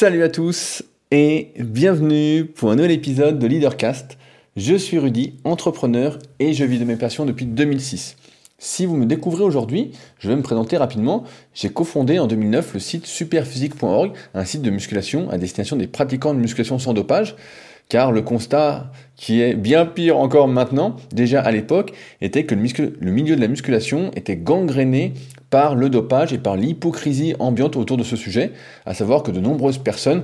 Salut à tous et bienvenue pour un nouvel épisode de Leadercast. Je suis Rudy, entrepreneur et je vis de mes passions depuis 2006. Si vous me découvrez aujourd'hui, je vais me présenter rapidement. J'ai cofondé en 2009 le site superphysique.org, un site de musculation à destination des pratiquants de musculation sans dopage, car le constat qui est bien pire encore maintenant, déjà à l'époque, était que le, milieu de la musculation était gangréné par le dopage et par l'hypocrisie ambiante autour de ce sujet, à savoir que de nombreuses personnes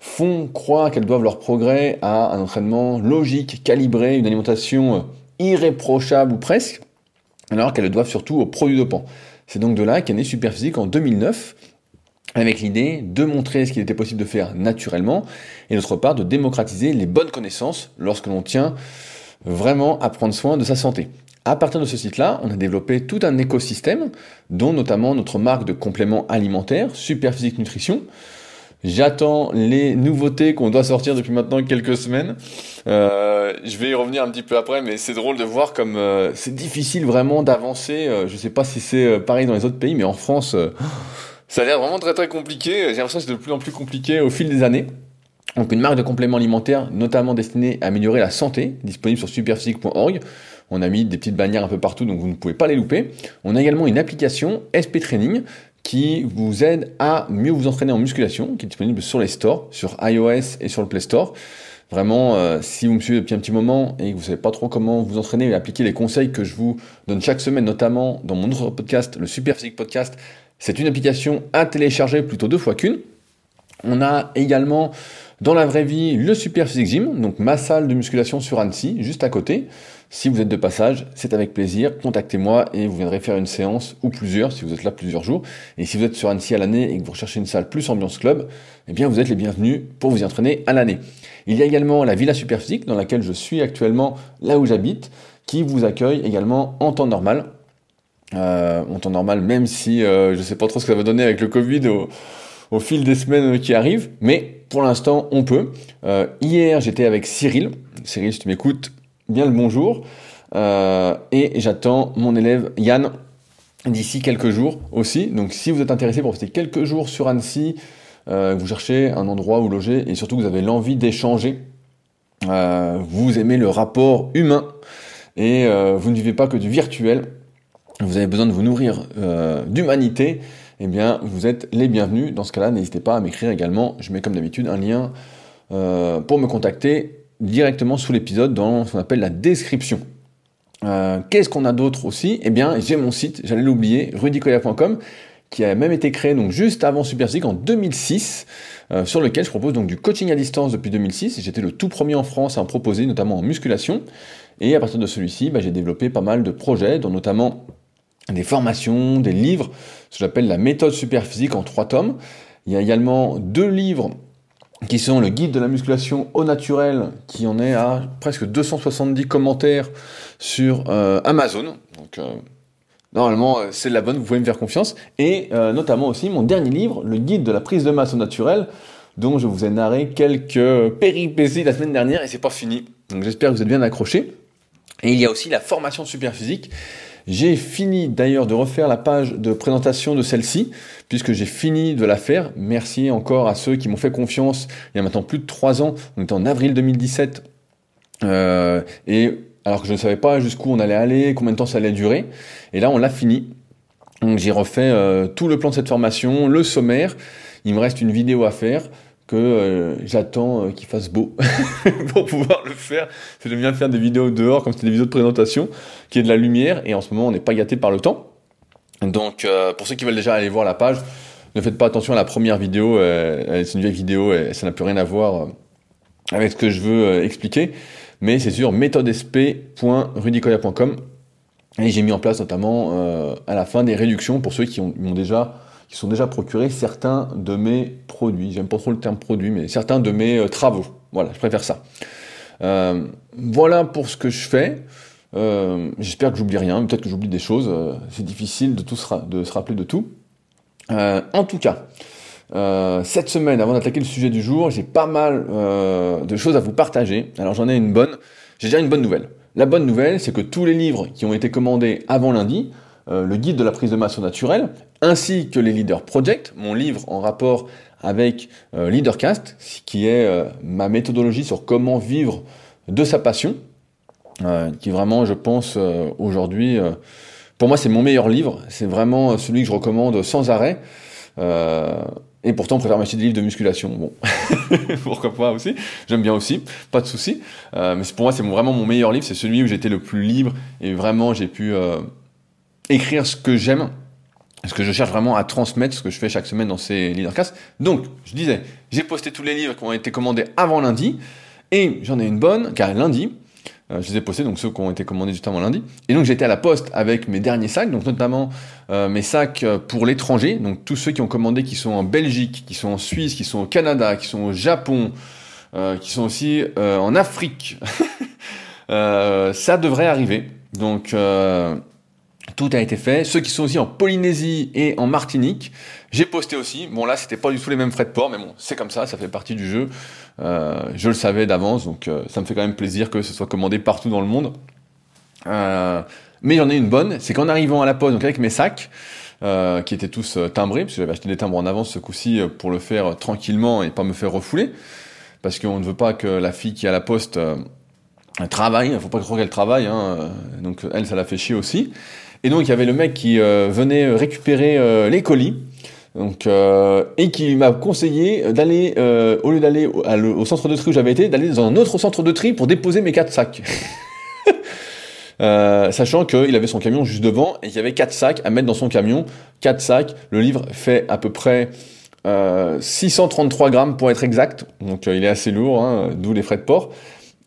font croire qu'elles doivent leur progrès à un entraînement logique, calibré, une alimentation irréprochable ou presque, alors qu'elles le doivent surtout aux produits dopants. C'est donc de là qu'est né Superphysique en 2009, avec l'idée de montrer ce qu'il était possible de faire naturellement, et d'autre part de démocratiser les bonnes connaissances lorsque l'on tient vraiment à prendre soin de sa santé. À partir de ce site-là, on a développé tout un écosystème, dont notamment notre marque de compléments alimentaires, Superphysique Nutrition. J'attends les nouveautés qu'on doit sortir depuis maintenant quelques semaines. Euh, je vais y revenir un petit peu après, mais c'est drôle de voir comme euh, c'est difficile vraiment d'avancer. Euh, je ne sais pas si c'est pareil dans les autres pays, mais en France, ça a l'air vraiment très très compliqué. J'ai l'impression que c'est de plus en plus compliqué au fil des années. Donc une marque de compléments alimentaires notamment destinée à améliorer la santé, disponible sur superphysique.org. On a mis des petites bannières un peu partout, donc vous ne pouvez pas les louper. On a également une application SP Training qui vous aide à mieux vous entraîner en musculation, qui est disponible sur les stores, sur iOS et sur le Play Store. Vraiment, euh, si vous me suivez depuis un petit moment et que vous ne savez pas trop comment vous entraîner et appliquer les conseils que je vous donne chaque semaine, notamment dans mon autre podcast, le Super Physique Podcast, c'est une application à télécharger plutôt deux fois qu'une. On a également dans la vraie vie le Super Physique Gym, donc ma salle de musculation sur Annecy, juste à côté. Si vous êtes de passage, c'est avec plaisir, contactez-moi et vous viendrez faire une séance ou plusieurs si vous êtes là plusieurs jours. Et si vous êtes sur Annecy à l'année et que vous recherchez une salle plus ambiance club, eh bien vous êtes les bienvenus pour vous y entraîner à l'année. Il y a également la Villa Superphysique dans laquelle je suis actuellement là où j'habite, qui vous accueille également en temps normal en temps normal, même si euh, je sais pas trop ce que ça va donner avec le Covid au, fil des semaines qui arrivent, mais pour l'instant on peut. Euh, hier j'étais avec Cyril, Cyril si tu m'écoutes, bien le bonjour, euh, et j'attends mon élève Yann d'ici quelques jours aussi, donc si vous êtes intéressé pour rester quelques jours sur Annecy, vous cherchez un endroit où loger et surtout vous avez l'envie d'échanger, vous aimez le rapport humain et vous ne vivez pas que du virtuel, vous avez besoin de vous nourrir euh, d'humanité, eh bien, vous êtes les bienvenus. Dans ce cas-là, n'hésitez pas à m'écrire également. Je mets comme d'habitude un lien euh, pour me contacter directement sous l'épisode dans ce qu'on appelle la description. Euh, qu'est-ce qu'on a d'autre aussi? Eh bien, j'ai mon site, j'allais l'oublier, rudicoya.com, qui a même été créé donc juste avant Superphysique en 2006, sur lequel je propose donc du coaching à distance depuis 2006. J'étais le tout premier en France à en proposer, notamment en musculation. Et à partir de celui-ci, bah, j'ai développé pas mal de projets, dont notamment des formations, des livres, ce que j'appelle la méthode superphysique en trois tomes. Il y a également deux livres qui sont le guide de la musculation au naturel, qui en est à presque 270 commentaires sur euh, Amazon. Donc euh, normalement euh, c'est la bonne, vous pouvez me faire confiance. Et notamment aussi mon dernier livre, le guide de la prise de masse au naturel, dont je vous ai narré quelques péripéties la semaine dernière et c'est pas fini. Donc j'espère que vous êtes bien accrochés. Et il y a aussi la formation superphysique j'ai fini d'ailleurs de refaire la page de présentation de celle-ci, puisque j'ai fini de la faire. Merci encore à ceux qui m'ont fait confiance il y a maintenant plus de trois ans. On était en avril 2017. Euh, et alors que je ne savais pas jusqu'où on allait aller, combien de temps ça allait durer. Et là, on l'a fini. Donc j'ai refait euh, tout le plan de cette formation, le sommaire. Il me reste une vidéo à faire que euh, j'attends euh, qu'il fasse beau pour pouvoir le faire. J'aime bien faire des vidéos dehors, comme c'était des vidéos de présentation, qui est de la lumière, et en ce moment on n'est pas gâté par le temps. Donc euh, pour ceux qui veulent déjà aller voir la page, ne faites pas attention à la première vidéo, c'est une vieille vidéo et ça n'a plus rien à voir avec ce que je veux expliquer, mais c'est sur méthodesp.rudicoya.com et j'ai mis en place notamment à la fin des réductions pour ceux qui ont, ont déjà qui sont déjà procurés certains de mes produits. J'aime pas trop le terme produit, mais certains de mes euh, travaux. Voilà, je préfère ça. Euh, voilà pour ce que je fais. Euh, j'espère que j'oublie rien, peut-être que j'oublie des choses. c'est difficile de, tout se, de se rappeler de tout. en tout cas, cette semaine, avant d'attaquer le sujet du jour, j'ai pas mal de choses à vous partager. Alors j'en ai une bonne. J'ai déjà une bonne nouvelle. La bonne nouvelle, c'est que tous les livres qui ont été commandés avant lundi, le guide de la prise de masse au naturel, ainsi que les Leader Project, mon livre en rapport avec Leadercast, qui est ma méthodologie sur comment vivre de sa passion, qui vraiment, je pense, aujourd'hui, pour moi, c'est mon meilleur livre. C'est vraiment celui que je recommande sans arrêt. Et pourtant, on préfère m'acheter des livres de musculation. Bon, pourquoi pas aussi J'aime bien aussi, pas de souci. Euh, mais pour moi, c'est vraiment mon meilleur livre. C'est celui où j'étais le plus libre et vraiment j'ai pu euh, écrire ce que j'aime, ce que je cherche vraiment à transmettre, ce que je fais chaque semaine dans ces leadercasts. Donc, je disais, j'ai posté tous les livres qui ont été commandés avant lundi et j'en ai une bonne car lundi, euh, je les ai postés, donc ceux qui ont été commandés justement lundi. Et donc j'étais à la poste avec mes derniers sacs, donc notamment euh, mes sacs euh, pour l'étranger, donc tous ceux qui ont commandé qui sont en Belgique, qui sont en Suisse, qui sont au Canada, qui sont au Japon, qui sont aussi en Afrique. ça devrait arriver. Donc tout a été fait. Ceux qui sont aussi en Polynésie et en Martinique, j'ai posté aussi. Bon là, c'était pas du tout les mêmes frais de port, mais bon, c'est comme ça, ça fait partie du jeu. Euh, je le savais d'avance, donc euh, ça me fait quand même plaisir que ce soit commandé partout dans le monde. Euh, mais j'en ai une bonne, c'est qu'en arrivant à la poste, donc avec mes sacs, qui étaient tous timbrés, parce que j'avais acheté des timbres en avance ce coup-ci pour le faire tranquillement et pas me faire refouler, parce qu'on ne veut pas que la fille qui est à la poste travaille, il faut pas croire qu'elle travaille, hein, donc elle, ça la fait chier aussi. Et donc il y avait le mec qui venait récupérer les colis, donc, euh, et qui m'a conseillé d'aller, euh, au lieu d'aller au, centre de tri où j'avais été, d'aller dans un autre centre de tri pour déposer mes quatre sacs. euh, sachant qu'il avait son camion juste devant et qu'il y avait quatre sacs à mettre dans son camion. Quatre sacs, le livre fait à peu près euh, 633 grammes pour être exact, donc euh, il est assez lourd, hein, d'où les frais de port.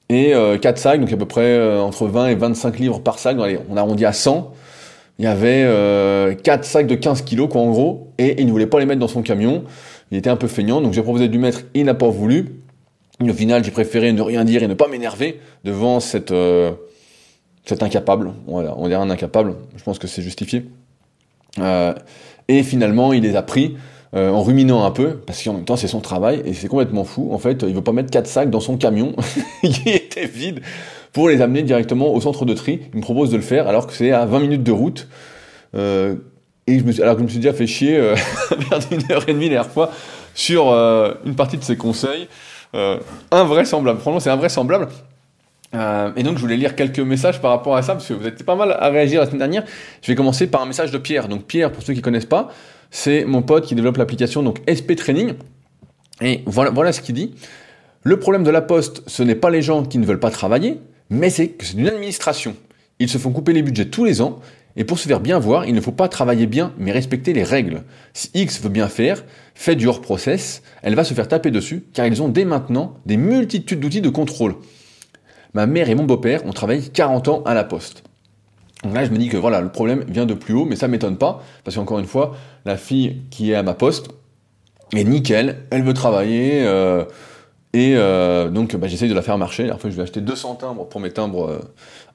Et euh, quatre sacs, donc à peu près entre 20 et 25 livres par sac, allez, on arrondit à 100 il y avait euh, 4 sacs de 15 kilos, quoi, en gros, et il ne voulait pas les mettre dans son camion. Il était un peu feignant, donc j'ai proposé de lui mettre, il n'a pas voulu. au final, j'ai préféré ne rien dire et ne pas m'énerver devant cette, euh, cet incapable. Voilà, on dirait un incapable, je pense que c'est justifié. Euh, et finalement, il les a pris euh, en ruminant un peu, parce qu'en même temps, c'est son travail, et c'est complètement fou. En fait, il veut pas mettre 4 sacs dans son camion, qui était vide pour les amener directement au centre de tri. Il me propose de le faire alors que c'est à 20 minutes de route. Euh, et je me suis, alors que je me suis déjà fait chier euh, une heure et demie la dernière fois sur euh, une partie de ses conseils. Euh, invraisemblable, franchement c'est invraisemblable. Euh, et donc je voulais lire quelques messages par rapport à ça, parce que vous êtes pas mal à réagir la semaine dernière. Je vais commencer par un message de Pierre. Donc Pierre, pour ceux qui connaissent pas, c'est mon pote qui développe l'application donc SP Training. Et voilà ce qu'il dit. Le problème de la poste, ce n'est pas les gens qui ne veulent pas travailler, mais c'est que c'est une administration. Ils se font couper les budgets tous les ans, et pour se faire bien voir, il ne faut pas travailler bien, mais respecter les règles. Si X veut bien faire, fait du hors-process, elle va se faire taper dessus, car ils ont dès maintenant des multitudes d'outils de contrôle. Ma mère et mon beau-père ont travaillé 40 ans à la poste. Donc là, je me dis que voilà, le problème vient de plus haut, mais ça m'étonne pas, parce qu'encore une fois, la fille qui est à ma poste est nickel, elle veut travailler, euh, et euh, donc, bah, j'essaye de la faire marcher. Après, je vais acheter 200 timbres pour mes timbres euh,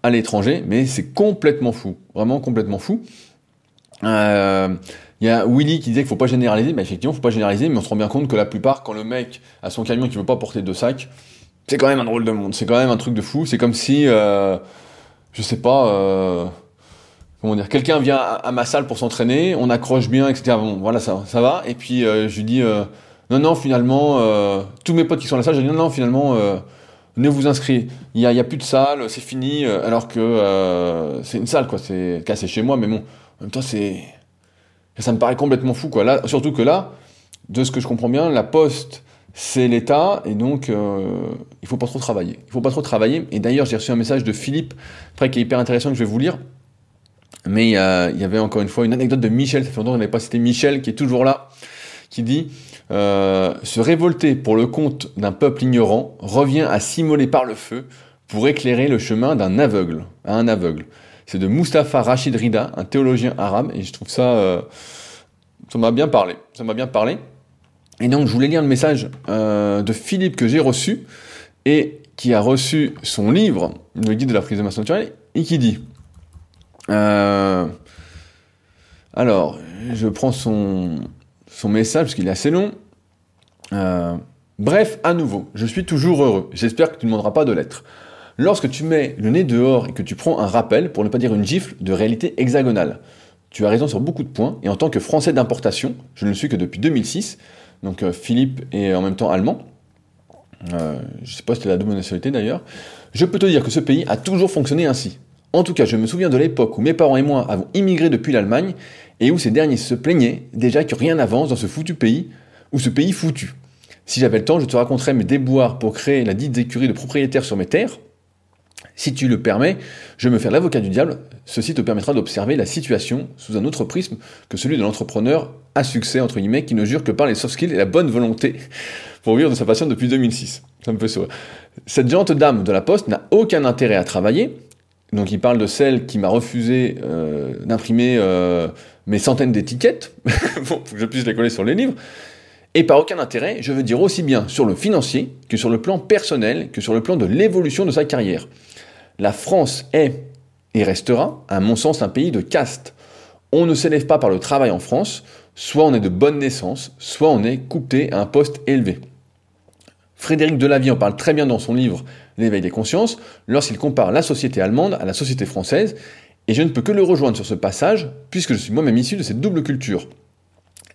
à l'étranger, mais c'est complètement fou, vraiment complètement fou. Euh, il y a Willy qui disait qu'il faut pas généraliser, mais effectivement, faut pas généraliser, mais on se rend bien compte que la plupart, quand le mec a son camion qui veut pas porter deux sacs, c'est quand même un drôle de monde, c'est quand même un truc de fou. C'est comme si, je sais pas, comment dire, quelqu'un vient à, ma salle pour s'entraîner, on accroche bien, etc. Bon, voilà, ça va. Et puis je lui dis non, non, finalement, euh, tous mes potes qui sont à la salle, j'ai dit non, non, finalement, euh, ne vous inscrivez. Il n'y a, plus de salle, c'est fini, euh, alors que c'est une salle, quoi. C'est cassé chez moi, mais bon, en même temps, c'est. Ça me paraît complètement fou, quoi. Là, surtout que là, de ce que je comprends bien, la poste, c'est l'État, et donc il faut pas trop travailler. Il faut pas trop travailler. Et d'ailleurs, j'ai reçu un message de Philippe, après qui est hyper intéressant, que je vais vous lire. Mais il y avait encore une fois une anecdote de Michel, ça fait longtemps qu'on n'avait pas cité Michel, qui est toujours là, qui dit euh, se révolter pour le compte d'un peuple ignorant revient à s'immoler par le feu pour éclairer le chemin d'un aveugle. C'est de Mustapha Rachid Rida, un théologien arabe, et je trouve ça, euh, ça m'a bien parlé, ça m'a bien parlé. Et donc je voulais lire le message euh, de Philippe que j'ai reçu et qui a reçu son livre, le guide de la prise de masse naturelle, et qui dit. alors, je prends son, son message, parce est assez long. Euh, bref, à nouveau, je suis toujours heureux. J'espère que tu ne demanderas pas de lettres. Lorsque tu mets le nez dehors et que tu prends un rappel, pour ne pas dire une gifle, de réalité hexagonale. Tu as raison sur beaucoup de points, et en tant que Français d'importation, je ne le suis que depuis 2006, Donc Philippe est en même temps allemand. je ne sais pas si c'était la double nationalité d'ailleurs. Je peux te dire que ce pays a toujours fonctionné ainsi. En tout cas, je me souviens de l'époque où mes parents et moi avons immigré depuis l'Allemagne et où ces derniers se plaignaient déjà que rien n'avance dans ce foutu pays, ou ce pays foutu. Si j'avais le temps, je te raconterais mes déboires pour créer la dite écurie de propriétaires sur mes terres. Si tu le permets, je me faire l'avocat du diable. Ceci te permettra d'observer la situation sous un autre prisme que celui de l'entrepreneur à succès, entre guillemets, qui ne jure que par les soft skills et la bonne volonté pour vivre de sa passion depuis 2006. Ça me fait sourire. Cette géante dame de la poste n'a aucun intérêt à travailler. Donc il parle de celle qui m'a refusé euh, d'imprimer euh, mes centaines d'étiquettes, pour que je puisse les coller sur les livres. Et par aucun intérêt, je veux dire aussi bien sur le financier que sur le plan personnel, que sur le plan de l'évolution de sa carrière. La France est et restera, à mon sens, un pays de caste. On ne s'élève pas par le travail en France, soit on est de bonne naissance, soit on est coupé à un poste élevé. Frédéric Delavie en parle très bien dans son livre L'éveil des consciences, lorsqu'il compare la société allemande à la société française, et je ne peux que le rejoindre sur ce passage, puisque je suis moi-même issu de cette double culture.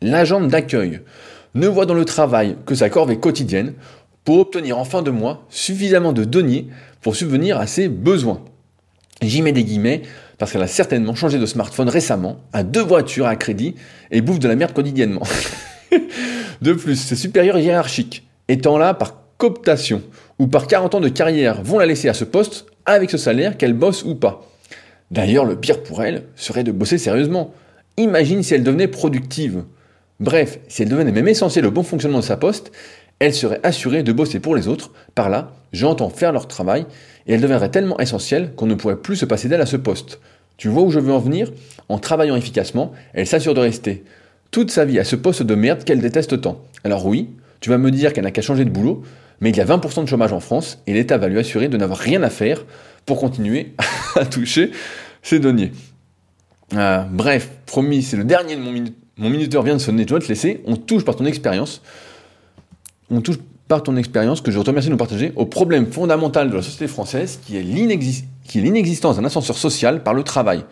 L'agent d'accueil ne voit dans le travail que sa corvée quotidienne pour obtenir en fin de mois suffisamment de deniers pour subvenir à ses besoins. J'y mets des guillemets parce qu'elle a certainement changé de smartphone récemment, a deux voitures à crédit et bouffe de la merde quotidiennement. de plus, ses supérieurs hiérarchiques, étant là par cooptation ou par 40 ans de carrière, vont la laisser à ce poste avec ce salaire qu'elle bosse ou pas. D'ailleurs, le pire pour elle serait de bosser sérieusement. Imagine si elle devenait productive. Bref, si elle devenait même essentielle au bon fonctionnement de sa poste, elle serait assurée de bosser pour les autres, par là, j'entends faire leur travail, et elle deviendrait tellement essentielle qu'on ne pourrait plus se passer d'elle à ce poste. Tu vois où je veux en venir? En travaillant efficacement, elle s'assure de rester toute sa vie à ce poste de merde qu'elle déteste tant. Alors oui, tu vas me dire qu'elle n'a qu'à changer de boulot, mais il y a 20% de chômage en France, et l'État va lui assurer de n'avoir rien à faire pour continuer à toucher ses deniers. Euh, bref, promis, c'est le dernier de mon minute mon minuteur vient de sonner, je dois te laisser. On touche par ton expérience. On touche par ton expérience que je te remercie de nous partager au problème fondamental de la société française qui est l'inexistence d'un ascenseur social par le travail.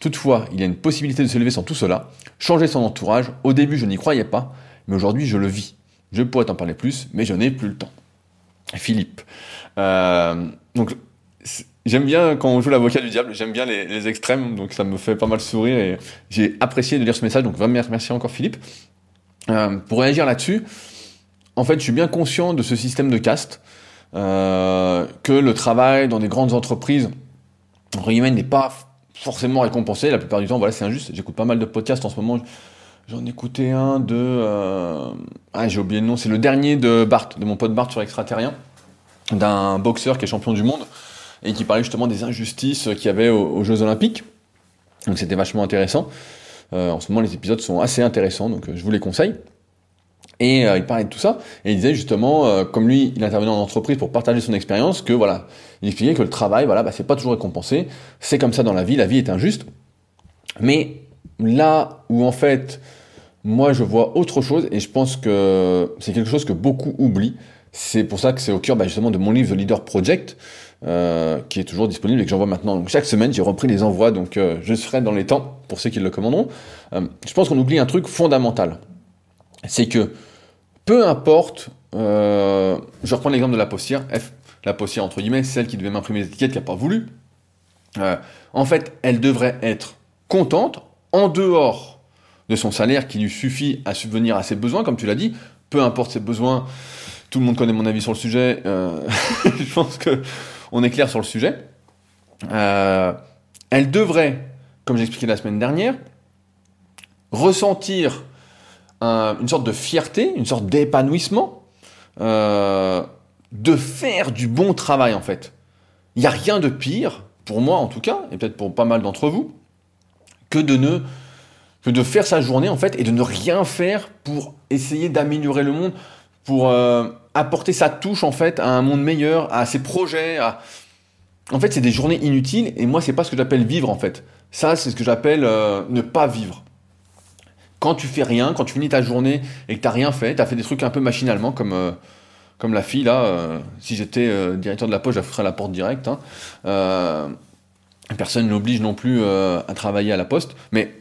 Toutefois, il y a une possibilité de se lever sans tout cela, changer son entourage. Au début, je n'y croyais pas, mais aujourd'hui, je le vis. Je pourrais t'en parler plus, mais je n'ai plus le temps. Philippe. Euh, donc, J'aime bien quand on joue l'avocat du diable, j'aime bien les, extrêmes, donc ça me fait pas mal sourire et j'ai apprécié de lire ce message, donc vraiment merci encore Philippe. Euh, pour réagir là-dessus, en fait, je suis bien conscient de ce système de caste, euh, que le travail dans des grandes entreprises, en n'est pas forcément récompensé. La plupart du temps, voilà, c'est injuste. J'écoute pas mal de podcasts en ce moment. J'en écoutais un de, euh... ah, j'ai oublié le nom. C'est le dernier de Bart, de mon pote Bart sur Extraterrien, d'un boxeur qui est champion du monde et qui parlait justement des injustices qu'il y avait aux, Jeux Olympiques. Donc c'était vachement intéressant. Euh, en ce moment, les épisodes sont assez intéressants, donc euh, je vous les conseille. Et il parlait de tout ça, et il disait justement, comme lui, il intervenait en entreprise pour partager son expérience, que voilà, il expliquait que le travail, voilà, bah, c'est pas toujours récompensé, c'est comme ça dans la vie, la vie est injuste. Mais là où en fait, moi je vois autre chose, et je pense que c'est quelque chose que beaucoup oublient, c'est pour ça que c'est au cœur bah, justement de mon livre The Leader Project, euh, qui est toujours disponible et que j'envoie maintenant. Donc chaque semaine, j'ai repris les envois, donc euh, je serai dans les temps pour ceux qui le commanderont. Euh, je pense qu'on oublie un truc fondamental, c'est que peu importe, je reprends l'exemple de la postière, F, la postière entre guillemets, celle qui devait m'imprimer les étiquettes qui n'a pas voulu. en fait, elle devrait être contente en dehors de son salaire qui lui suffit à subvenir à ses besoins, comme tu l'as dit, peu importe ses besoins, tout le monde connaît mon avis sur le sujet. je pense que on est clair sur le sujet. Euh, elle devrait, comme j'ai expliqué la semaine dernière, ressentir une sorte de fierté, une sorte d'épanouissement, euh, de faire du bon travail en fait. Il n'y a rien de pire, pour moi en tout cas, et peut-être pour pas mal d'entre vous, que de ne faire sa journée en fait et de ne rien faire pour essayer d'améliorer le monde, pour euh, apporter sa touche en fait à un monde meilleur, à ses projets. À... En fait, c'est des journées inutiles et moi, c'est pas ce que j'appelle vivre en fait. Ça, c'est ce que j'appelle euh, ne pas vivre. Quand tu fais rien, quand tu finis ta journée et que t'as rien fait, t'as fait des trucs un peu machinalement comme euh, la fille là. Si j'étais directeur de la poste, je la la porte directe. Hein. Personne n'oblige non plus à travailler à la poste, mais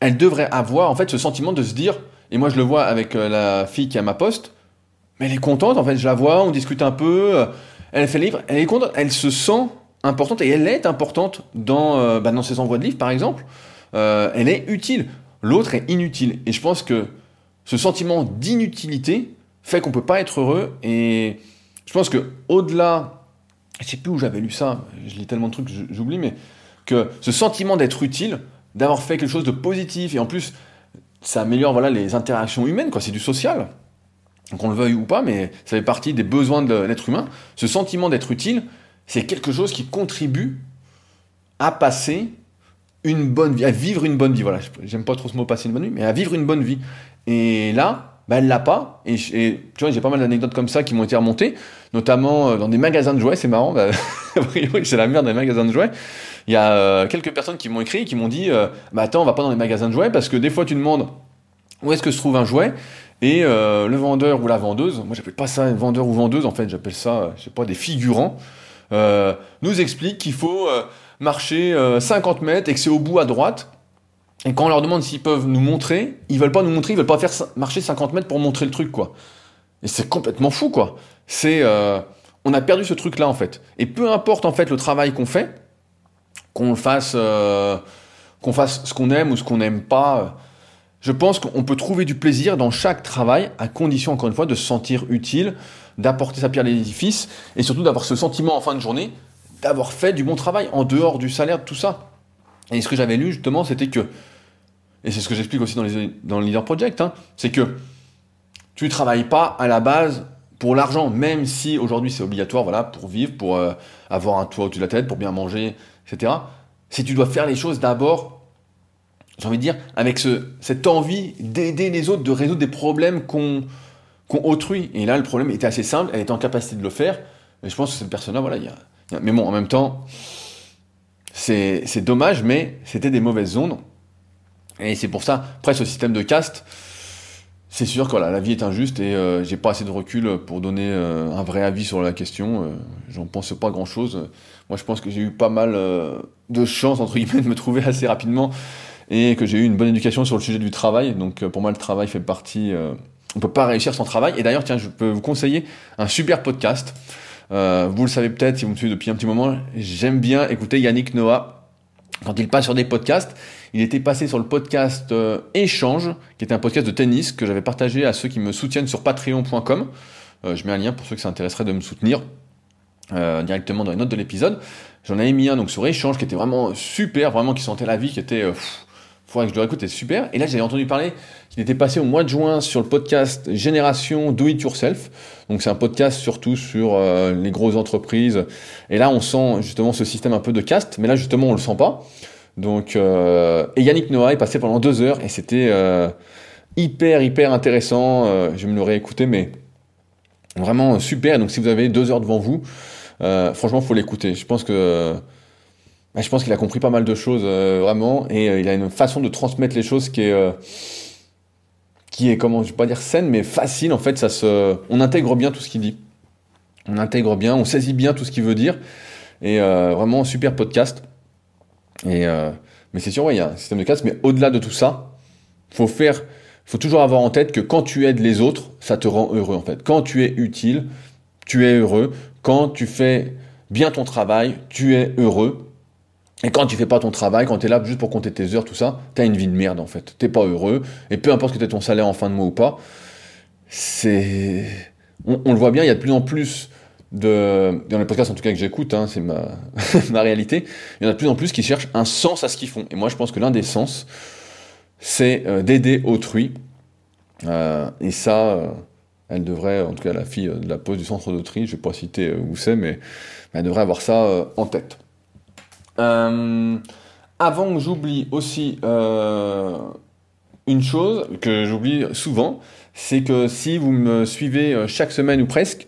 elle devrait avoir en fait ce sentiment de se dire Et moi, je le vois avec euh, la fille qui à ma poste. Mais elle est contente, en fait, je la vois, on discute un peu. euh, Elle fait livre, elle est contente, elle se sent importante et elle est importante dans, euh, bah, dans ses envois de livres, par exemple. Euh, elle est utile. L'autre est inutile. Et je pense que ce sentiment d'inutilité fait qu'on peut pas être heureux. Et je pense que au-delà, je sais plus où j'avais lu ça, je lis tellement de trucs, que j'oublie, mais que ce sentiment d'être utile, d'avoir fait quelque chose de positif, et en plus, ça améliore voilà, les interactions humaines, quoi, c'est du social. Qu'on le veuille ou pas, mais ça fait partie des besoins de l'être humain. Ce sentiment d'être utile, c'est quelque chose qui contribue à passer une bonne vie, à vivre une bonne vie. Voilà, j'aime pas trop ce mot passer une bonne vie, mais à vivre une bonne vie. Et là, bah, elle l'a pas. Et, tu vois, j'ai pas mal d'anecdotes comme ça qui m'ont été remontées, notamment euh, dans des magasins de jouets. C'est marrant, bah, c'est la merde des magasins de jouets. Il y a euh, quelques personnes qui m'ont écrit et qui m'ont dit euh, Bah attends, on va pas dans les magasins de jouets parce que des fois tu demandes où est-ce que se trouve un jouet et le vendeur ou la vendeuse, moi j'appelle pas ça vendeur ou vendeuse en fait, j'appelle ça, je sais pas, des figurants, nous explique qu'il faut marcher euh, 50 mètres et que c'est au bout à droite. Et quand on leur demande s'ils peuvent nous montrer, ils veulent pas nous montrer, ils veulent pas faire marcher 50 mètres pour montrer le truc quoi. Et c'est complètement fou quoi. C'est, euh, on a perdu ce truc là en fait. Et peu importe en fait le travail qu'on fait, qu'on le fasse, euh, qu'on fasse ce qu'on aime ou ce qu'on n'aime pas. euh, Je pense qu'on peut trouver du plaisir dans chaque travail, à condition, encore une fois, de se sentir utile, d'apporter sa pierre à l'édifice, et surtout d'avoir ce sentiment en fin de journée d'avoir fait du bon travail, en dehors du salaire, de tout ça. Et ce que j'avais lu, justement, c'était que, et c'est ce que j'explique aussi dans, le Leader Project, hein, c'est que tu ne travailles pas à la base pour l'argent, même si aujourd'hui c'est obligatoire, voilà, pour vivre, pour euh, avoir un toit au-dessus de la tête, pour bien manger, etc. Si tu dois faire les choses d'abord j'ai envie de dire, avec ce, cette envie d'aider les autres, de résoudre des problèmes qu'on autrui. Et là, le problème était assez simple, elle était en capacité de le faire. Et je pense que cette personne-là, voilà, il y y a- Mais bon, en même temps, c'est dommage, mais c'était des mauvaises ondes. Et c'est pour ça, après ce système de caste, c'est sûr que la vie est injuste et euh, j'ai pas assez de recul pour donner euh, un vrai avis sur la question. Euh, J'en pense pas grand-chose. Moi, je pense que j'ai eu pas mal de chance, entre guillemets, de me trouver assez rapidement et que j'ai eu une bonne éducation sur le sujet du travail. Donc pour moi, le travail fait partie. on peut pas réussir sans travail. Et d'ailleurs, tiens, je peux vous conseiller un super podcast. Vous le savez peut-être si vous me suivez depuis un petit moment. J'aime bien écouter Yannick Noah quand il passe sur des podcasts. Il était passé sur le podcast euh, Échange, qui était un podcast de tennis que j'avais partagé à ceux qui me soutiennent sur patreon.com. Euh, je mets un lien pour ceux que ça intéresserait de me soutenir euh, directement dans les notes de l'épisode. J'en avais mis un donc sur Échange qui était vraiment super, vraiment qui sentait la vie, qui était. Pff, faudrait que je le réécoute, c'était super. Et là, j'avais entendu parler qu'il était passé au mois de juin sur le podcast Génération Do It Yourself. Donc, c'est un podcast surtout sur les grosses entreprises. Et là, on sent justement ce système un peu de caste, mais là, justement, on le sent pas. Donc, euh, et Yannick Noah est passé pendant deux heures et c'était euh, hyper, hyper intéressant. Euh, je me le réécouter, mais vraiment super. Donc, si vous avez deux heures devant vous, franchement, faut l'écouter. Je pense que bah, je pense qu'il a compris pas mal de choses vraiment et il a une façon de transmettre les choses qui est qui est comment je vais pas dire saine mais facile en fait ça se on intègre bien tout ce qu'il dit on intègre bien on saisit bien tout ce qu'il veut dire et vraiment super podcast et euh, mais c'est sûr il y a un système de casse mais au-delà de tout ça faut faire faut toujours avoir en tête que quand tu aides les autres ça te rend heureux en fait quand tu es utile tu es heureux quand tu fais bien ton travail tu es heureux et quand tu fais pas ton travail, quand tu es là juste pour compter tes heures, tout ça, tu as une vie de merde en fait. T'es pas heureux. Et peu importe que tu ton salaire en fin de mois ou pas, c'est. On le voit bien, il y a de plus en plus de. Dans les podcasts en tout cas que j'écoute, hein, c'est ma... réalité, il y en a de plus en plus qui cherchent un sens à ce qu'ils font. Et moi je pense que l'un des sens, c'est euh, d'aider autrui. Euh, et ça, euh, elle devrait, en tout cas la fille de la pause du centre d'autrui, je vais pas citer où c'est, mais elle devrait avoir ça en tête. Avant que j'oublie aussi une chose que j'oublie souvent, c'est que si vous me suivez chaque semaine ou presque,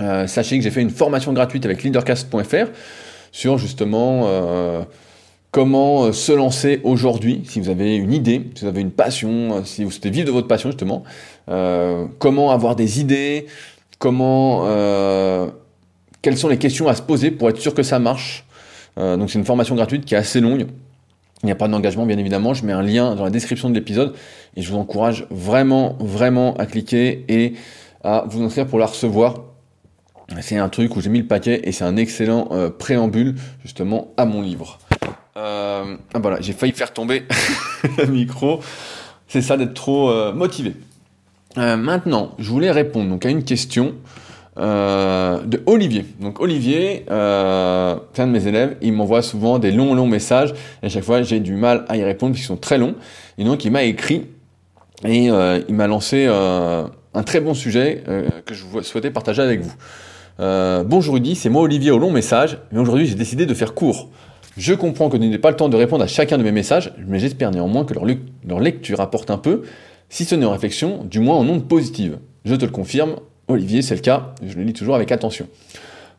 euh, sachez que j'ai fait une formation gratuite avec leadercast.fr sur justement euh, comment euh, se lancer aujourd'hui, si vous avez une idée, si vous avez une passion, si vous souhaitez vivre de votre passion justement, comment avoir des idées, comment, quelles sont les questions à se poser pour être sûr que ça marche. Donc c'est une formation gratuite qui est assez longue. Il n'y a pas d'engagement, bien évidemment. Je mets un lien dans la description de l'épisode et je vous encourage vraiment, vraiment à cliquer et à vous inscrire pour la recevoir. C'est un truc où j'ai mis le paquet et c'est un excellent euh, préambule justement à mon livre. Euh, ah voilà, j'ai failli faire tomber le micro. C'est ça d'être trop euh, motivé. maintenant, je voulais répondre à une question de Olivier. Donc Olivier, un de mes élèves, il m'envoie souvent des longs longs messages et à chaque fois j'ai du mal à y répondre parce qu'ils sont très longs. Et donc il m'a écrit et il m'a lancé un très bon sujet que je souhaitais partager avec vous. Euh, bonjour Rudy, c'est moi Olivier au long message, mais aujourd'hui j'ai décidé de faire court. Je comprends que je n'ai pas le temps de répondre à chacun de mes messages, mais j'espère néanmoins que leur, lecture apporte un peu, si ce n'est en réflexion, du moins en ondes positives. Je te le confirme, Olivier, c'est le cas, je le lis toujours avec attention.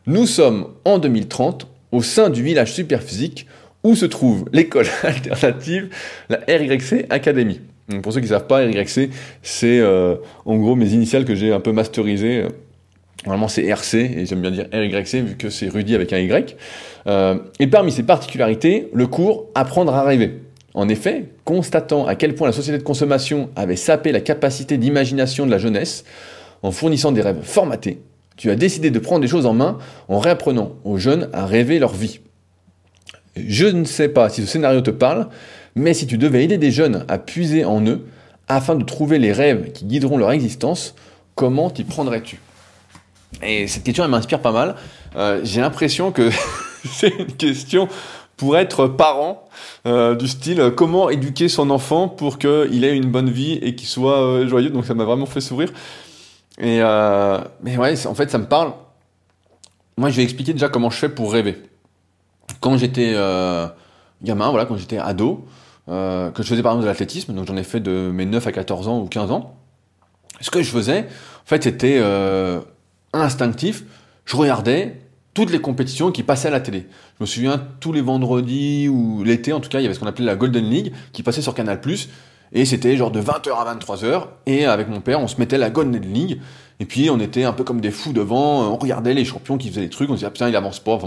Nous sommes en 2030 au sein du village superphysique où se trouve l'école alternative, la RYC Academy. Pour ceux qui ne savent pas, RYC, c'est euh, en gros mes initiales que j'ai un peu masterisées. Normalement, c'est RC, et j'aime bien dire RYC vu que c'est Rudy avec un Y. Euh, et parmi ces particularités, le cours Apprendre à rêver. En effet, constatant à quel point la société de consommation avait sapé la capacité d'imagination de la jeunesse, en fournissant des rêves formatés, tu as décidé de prendre les choses en main en réapprenant aux jeunes à rêver leur vie. Je ne sais pas si ce scénario te parle, mais si tu devais aider des jeunes à puiser en eux afin de trouver les rêves qui guideront leur existence, comment t'y prendrais-tu? Et cette question, elle m'inspire pas mal. Euh, j'ai l'impression que c'est une question pour être parent, euh, du style euh, comment éduquer son enfant pour qu'il ait une bonne vie et qu'il soit joyeux. Donc ça m'a vraiment fait sourire. Et mais ouais, en fait, ça me parle. Moi, je vais expliquer déjà comment je fais pour rêver. Quand j'étais gamin, voilà, quand j'étais ado, euh, que je faisais par exemple de l'athlétisme, donc j'en ai fait de mes 9 à 14 ans ou 15 ans. Ce que je faisais, en fait, c'était euh, instinctif. Je regardais toutes les compétitions qui passaient à la télé. Je me souviens tous les vendredis ou l'été, en tout cas, il y avait ce qu'on appelait la Golden League qui passait sur Canal+. Et c'était genre de 20h à 23h. Et avec mon père, on se mettait la Golden League. Et puis on était un peu comme des fous devant, on regardait les champions qui faisaient des trucs, on se disait ah, putain il avance pas,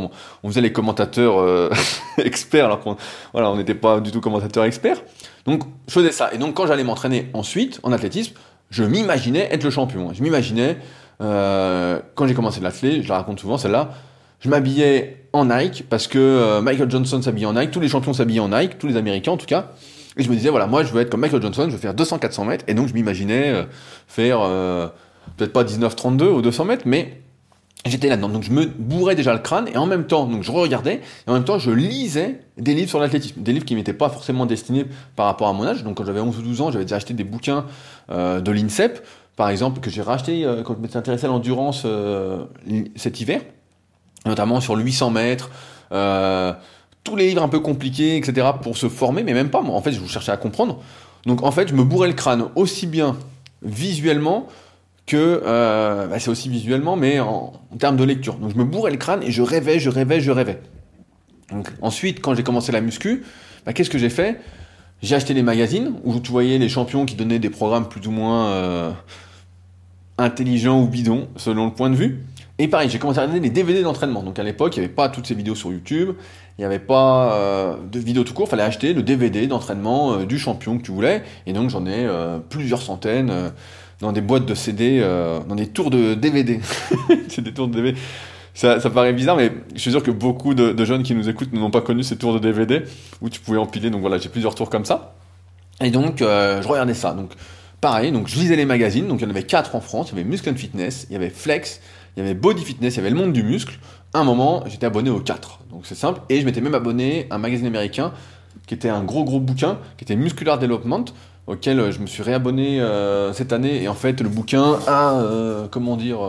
on faisait les commentateurs euh, experts alors qu'on voilà, n'était pas du tout commentateurs experts. Donc je faisais ça. Et donc quand j'allais m'entraîner ensuite en athlétisme, je m'imaginais être le champion. Je m'imaginais, euh, quand j'ai commencé l'athlé, je la raconte souvent celle-là, je m'habillais en Nike parce que euh, Michael Johnson s'habillait en Nike, tous les champions s'habillaient en Nike, tous les Américains en tout cas. Et je me disais voilà, moi je veux être comme Michael Johnson, je veux faire 200-400 mètres. Et donc je m'imaginais faire peut-être pas 19-32 ou 200 mètres, mais j'étais là-dedans. Donc je me bourrais déjà le crâne et en même temps, donc je regardais et en même temps je lisais des livres sur l'athlétisme, des livres qui m'étaient pas forcément destinés par rapport à mon âge. Donc quand j'avais 11 ou 12 ans, j'avais déjà acheté des bouquins euh, de l'INSEP, par exemple, que j'ai racheté euh, quand je m'étais intéressé à l'endurance euh, cet hiver, notamment sur le 800 mètres. tous les livres un peu compliqués, etc., pour se former, mais même pas, moi, en fait, je vous cherchais à comprendre. Donc, en fait, je me bourrais le crâne aussi bien visuellement que euh, bah, c'est aussi visuellement, mais en, termes de lecture. Donc je me bourrais le crâne et je rêvais, je rêvais, je rêvais. Donc, ensuite, quand j'ai commencé la muscu, bah, qu'est-ce que j'ai fait? J'ai acheté des magazines où tu voyais les champions qui donnaient des programmes plus ou moins euh, intelligents ou bidons, selon le point de vue. Et pareil, j'ai commencé à regarder les DVD d'entraînement. Donc à l'époque, il n'y avait pas toutes ces vidéos sur YouTube, il n'y avait pas euh, de vidéos tout court, il fallait acheter le DVD d'entraînement du champion que tu voulais. Et donc j'en ai plusieurs centaines dans des boîtes de CD, euh, dans des tours de DVD. c'est des tours de DVD. Ça, paraît bizarre, mais je suis sûr que beaucoup de, de jeunes qui nous écoutent n'ont pas connu ces tours de DVD où tu pouvais empiler. Donc voilà, j'ai plusieurs tours comme ça. Et donc, euh, je regardais ça. Donc, pareil, donc je lisais les magazines. Donc, il y en avait quatre en France. Il y avait Muscle and Fitness, il y avait Flex, il y avait Body Fitness, il y avait Le Monde du Muscle. À un moment, j'étais abonné aux quatre. Donc, c'est simple. Et je m'étais même abonné à un magazine américain qui était un gros, gros bouquin, qui était Muscular Development, auquel euh, je me suis réabonné euh, cette année. Et en fait, le bouquin a, euh, comment dire,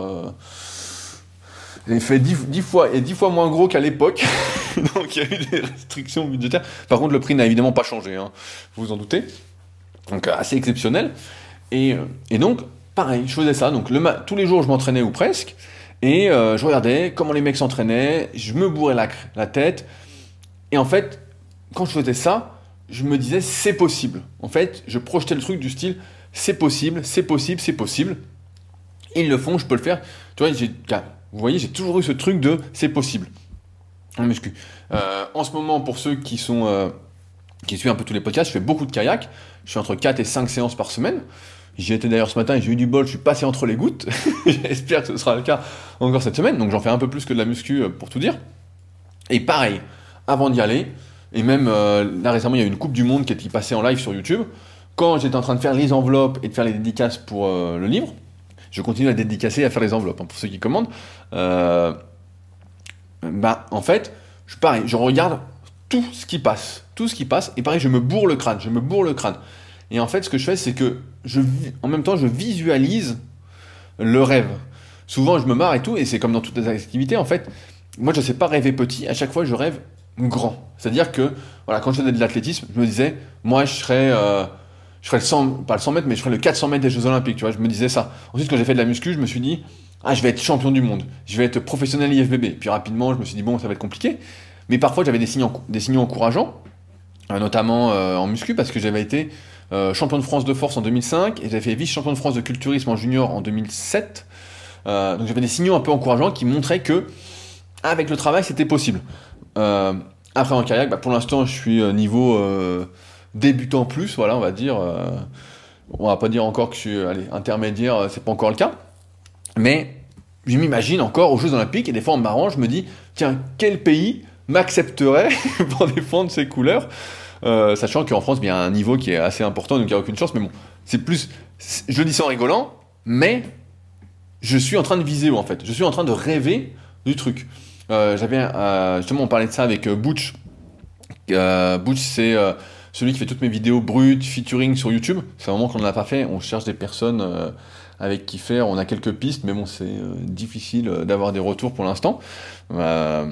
il fait 10, fois, et 10 fois moins gros qu'à l'époque. Donc il y a eu des restrictions budgétaires. Par contre, le prix n'a évidemment pas changé, hein, vous vous en doutez. Donc assez exceptionnel. Et, et donc, pareil, je faisais ça. Donc tous les jours, je m'entraînais ou presque. Et je regardais comment les mecs s'entraînaient. Je me bourrais la, tête. Et en fait, quand je faisais ça, je me disais c'est possible. En fait, je projetais le truc du style c'est possible, c'est possible, c'est possible. Ils le font, je peux le faire. Tu vois, vous voyez, j'ai toujours eu ce truc de c'est possible en muscu. Euh, en ce moment, pour ceux qui sont euh, qui suit un peu tous les podcasts, je fais beaucoup de kayak. Je fais entre 4 et 5 séances par semaine. J'y étais d'ailleurs ce matin et j'ai eu du bol, je suis passé entre les gouttes. J'espère que ce sera le cas encore cette semaine. Donc j'en fais un peu plus que de la muscu euh, pour tout dire. Et pareil, avant d'y aller, et même euh, là récemment, il y a eu une Coupe du Monde qui était passée en live sur YouTube. Quand j'étais en train de faire les enveloppes et de faire les dédicaces pour euh, le livre, je continue à dédicacer et à faire les enveloppes hein, pour ceux qui commandent. bah, en fait, je, pareil, je regarde tout ce qui passe, tout ce qui passe, et pareil, je me bourre le crâne, je me bourre le crâne. Et en fait, ce que je fais, c'est que je, en même temps, je visualise le rêve. Souvent, je me marre et tout, et c'est comme dans toutes les activités, en fait. Moi, je ne sais pas rêver petit, à chaque fois, je rêve grand. C'est-à-dire que, voilà, quand je faisais de l'athlétisme, je me disais, moi, je serais, euh, je serais le 100, pas le 100 mètres, mais je serais le 400 mètres des Jeux Olympiques, tu vois, je me disais ça. Ensuite, quand j'ai fait de la muscu, je me suis dit, ah, je vais être champion du monde, je vais être professionnel IFBB. Puis rapidement, je me suis dit, bon, ça va être compliqué. Mais parfois, j'avais des signaux, des signaux encourageants, euh, notamment euh, en muscu, parce que j'avais été euh, champion de France de force en 2005 et j'avais fait vice-champion de France de culturisme en junior en 2007. Euh, donc j'avais des signaux un peu encourageants qui montraient que avec le travail c'était possible. Euh, après en kayak, bah, pour l'instant je suis niveau débutant plus, voilà on va dire. on va pas dire encore que je suis allez, intermédiaire, c'est pas encore le cas. Mais je m'imagine encore aux Jeux Olympiques et des fois en marrant je me dis tiens quel pays m'accepterait pour défendre ses couleurs? Euh, sachant qu'en France, il y a un niveau qui est assez important, donc il n'y a aucune chance. Mais bon, c'est plus. Je dis sans rigolant, mais je suis en train de viser, en fait. Je suis en train de rêver du truc. Euh, j'avais euh, justement, on parlait de ça avec Butch. Butch, c'est celui qui fait toutes mes vidéos brutes, featuring sur YouTube. C'est un moment qu'on ne l'a pas fait. On cherche des personnes avec qui faire. On a quelques pistes, mais bon, c'est difficile d'avoir des retours pour l'instant. enfin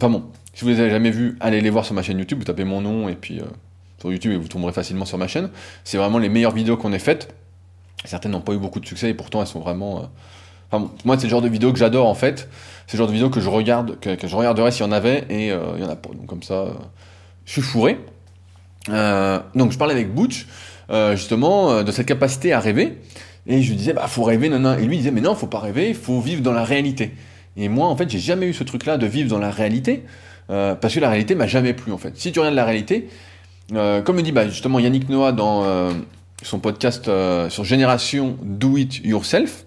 bon, si vous les avez jamais vus, allez les voir sur ma chaîne YouTube, vous tapez mon nom et puis euh, sur YouTube et vous tomberez facilement sur ma chaîne. C'est vraiment les meilleures vidéos qu'on ait faites. Certaines n'ont pas eu beaucoup de succès et pourtant elles sont vraiment. Euh, moi, c'est le genre de vidéo que j'adore en fait. C'est le genre de vidéo que je regarde, que, je regarderais s'il y en avait et euh, il y en a pas. Donc comme ça, je suis fourré. donc je parlais avec Butch justement de cette capacité à rêver et je lui disais bah faut rêver non et lui disait mais non faut pas rêver, faut vivre dans la réalité. Et moi en fait j'ai jamais eu ce truc là de vivre dans la réalité. Euh, parce que la réalité m'a jamais plu en fait. Si tu regardes la réalité, euh, comme le dit bah, justement Yannick Noah dans euh, son podcast sur Génération Do It Yourself,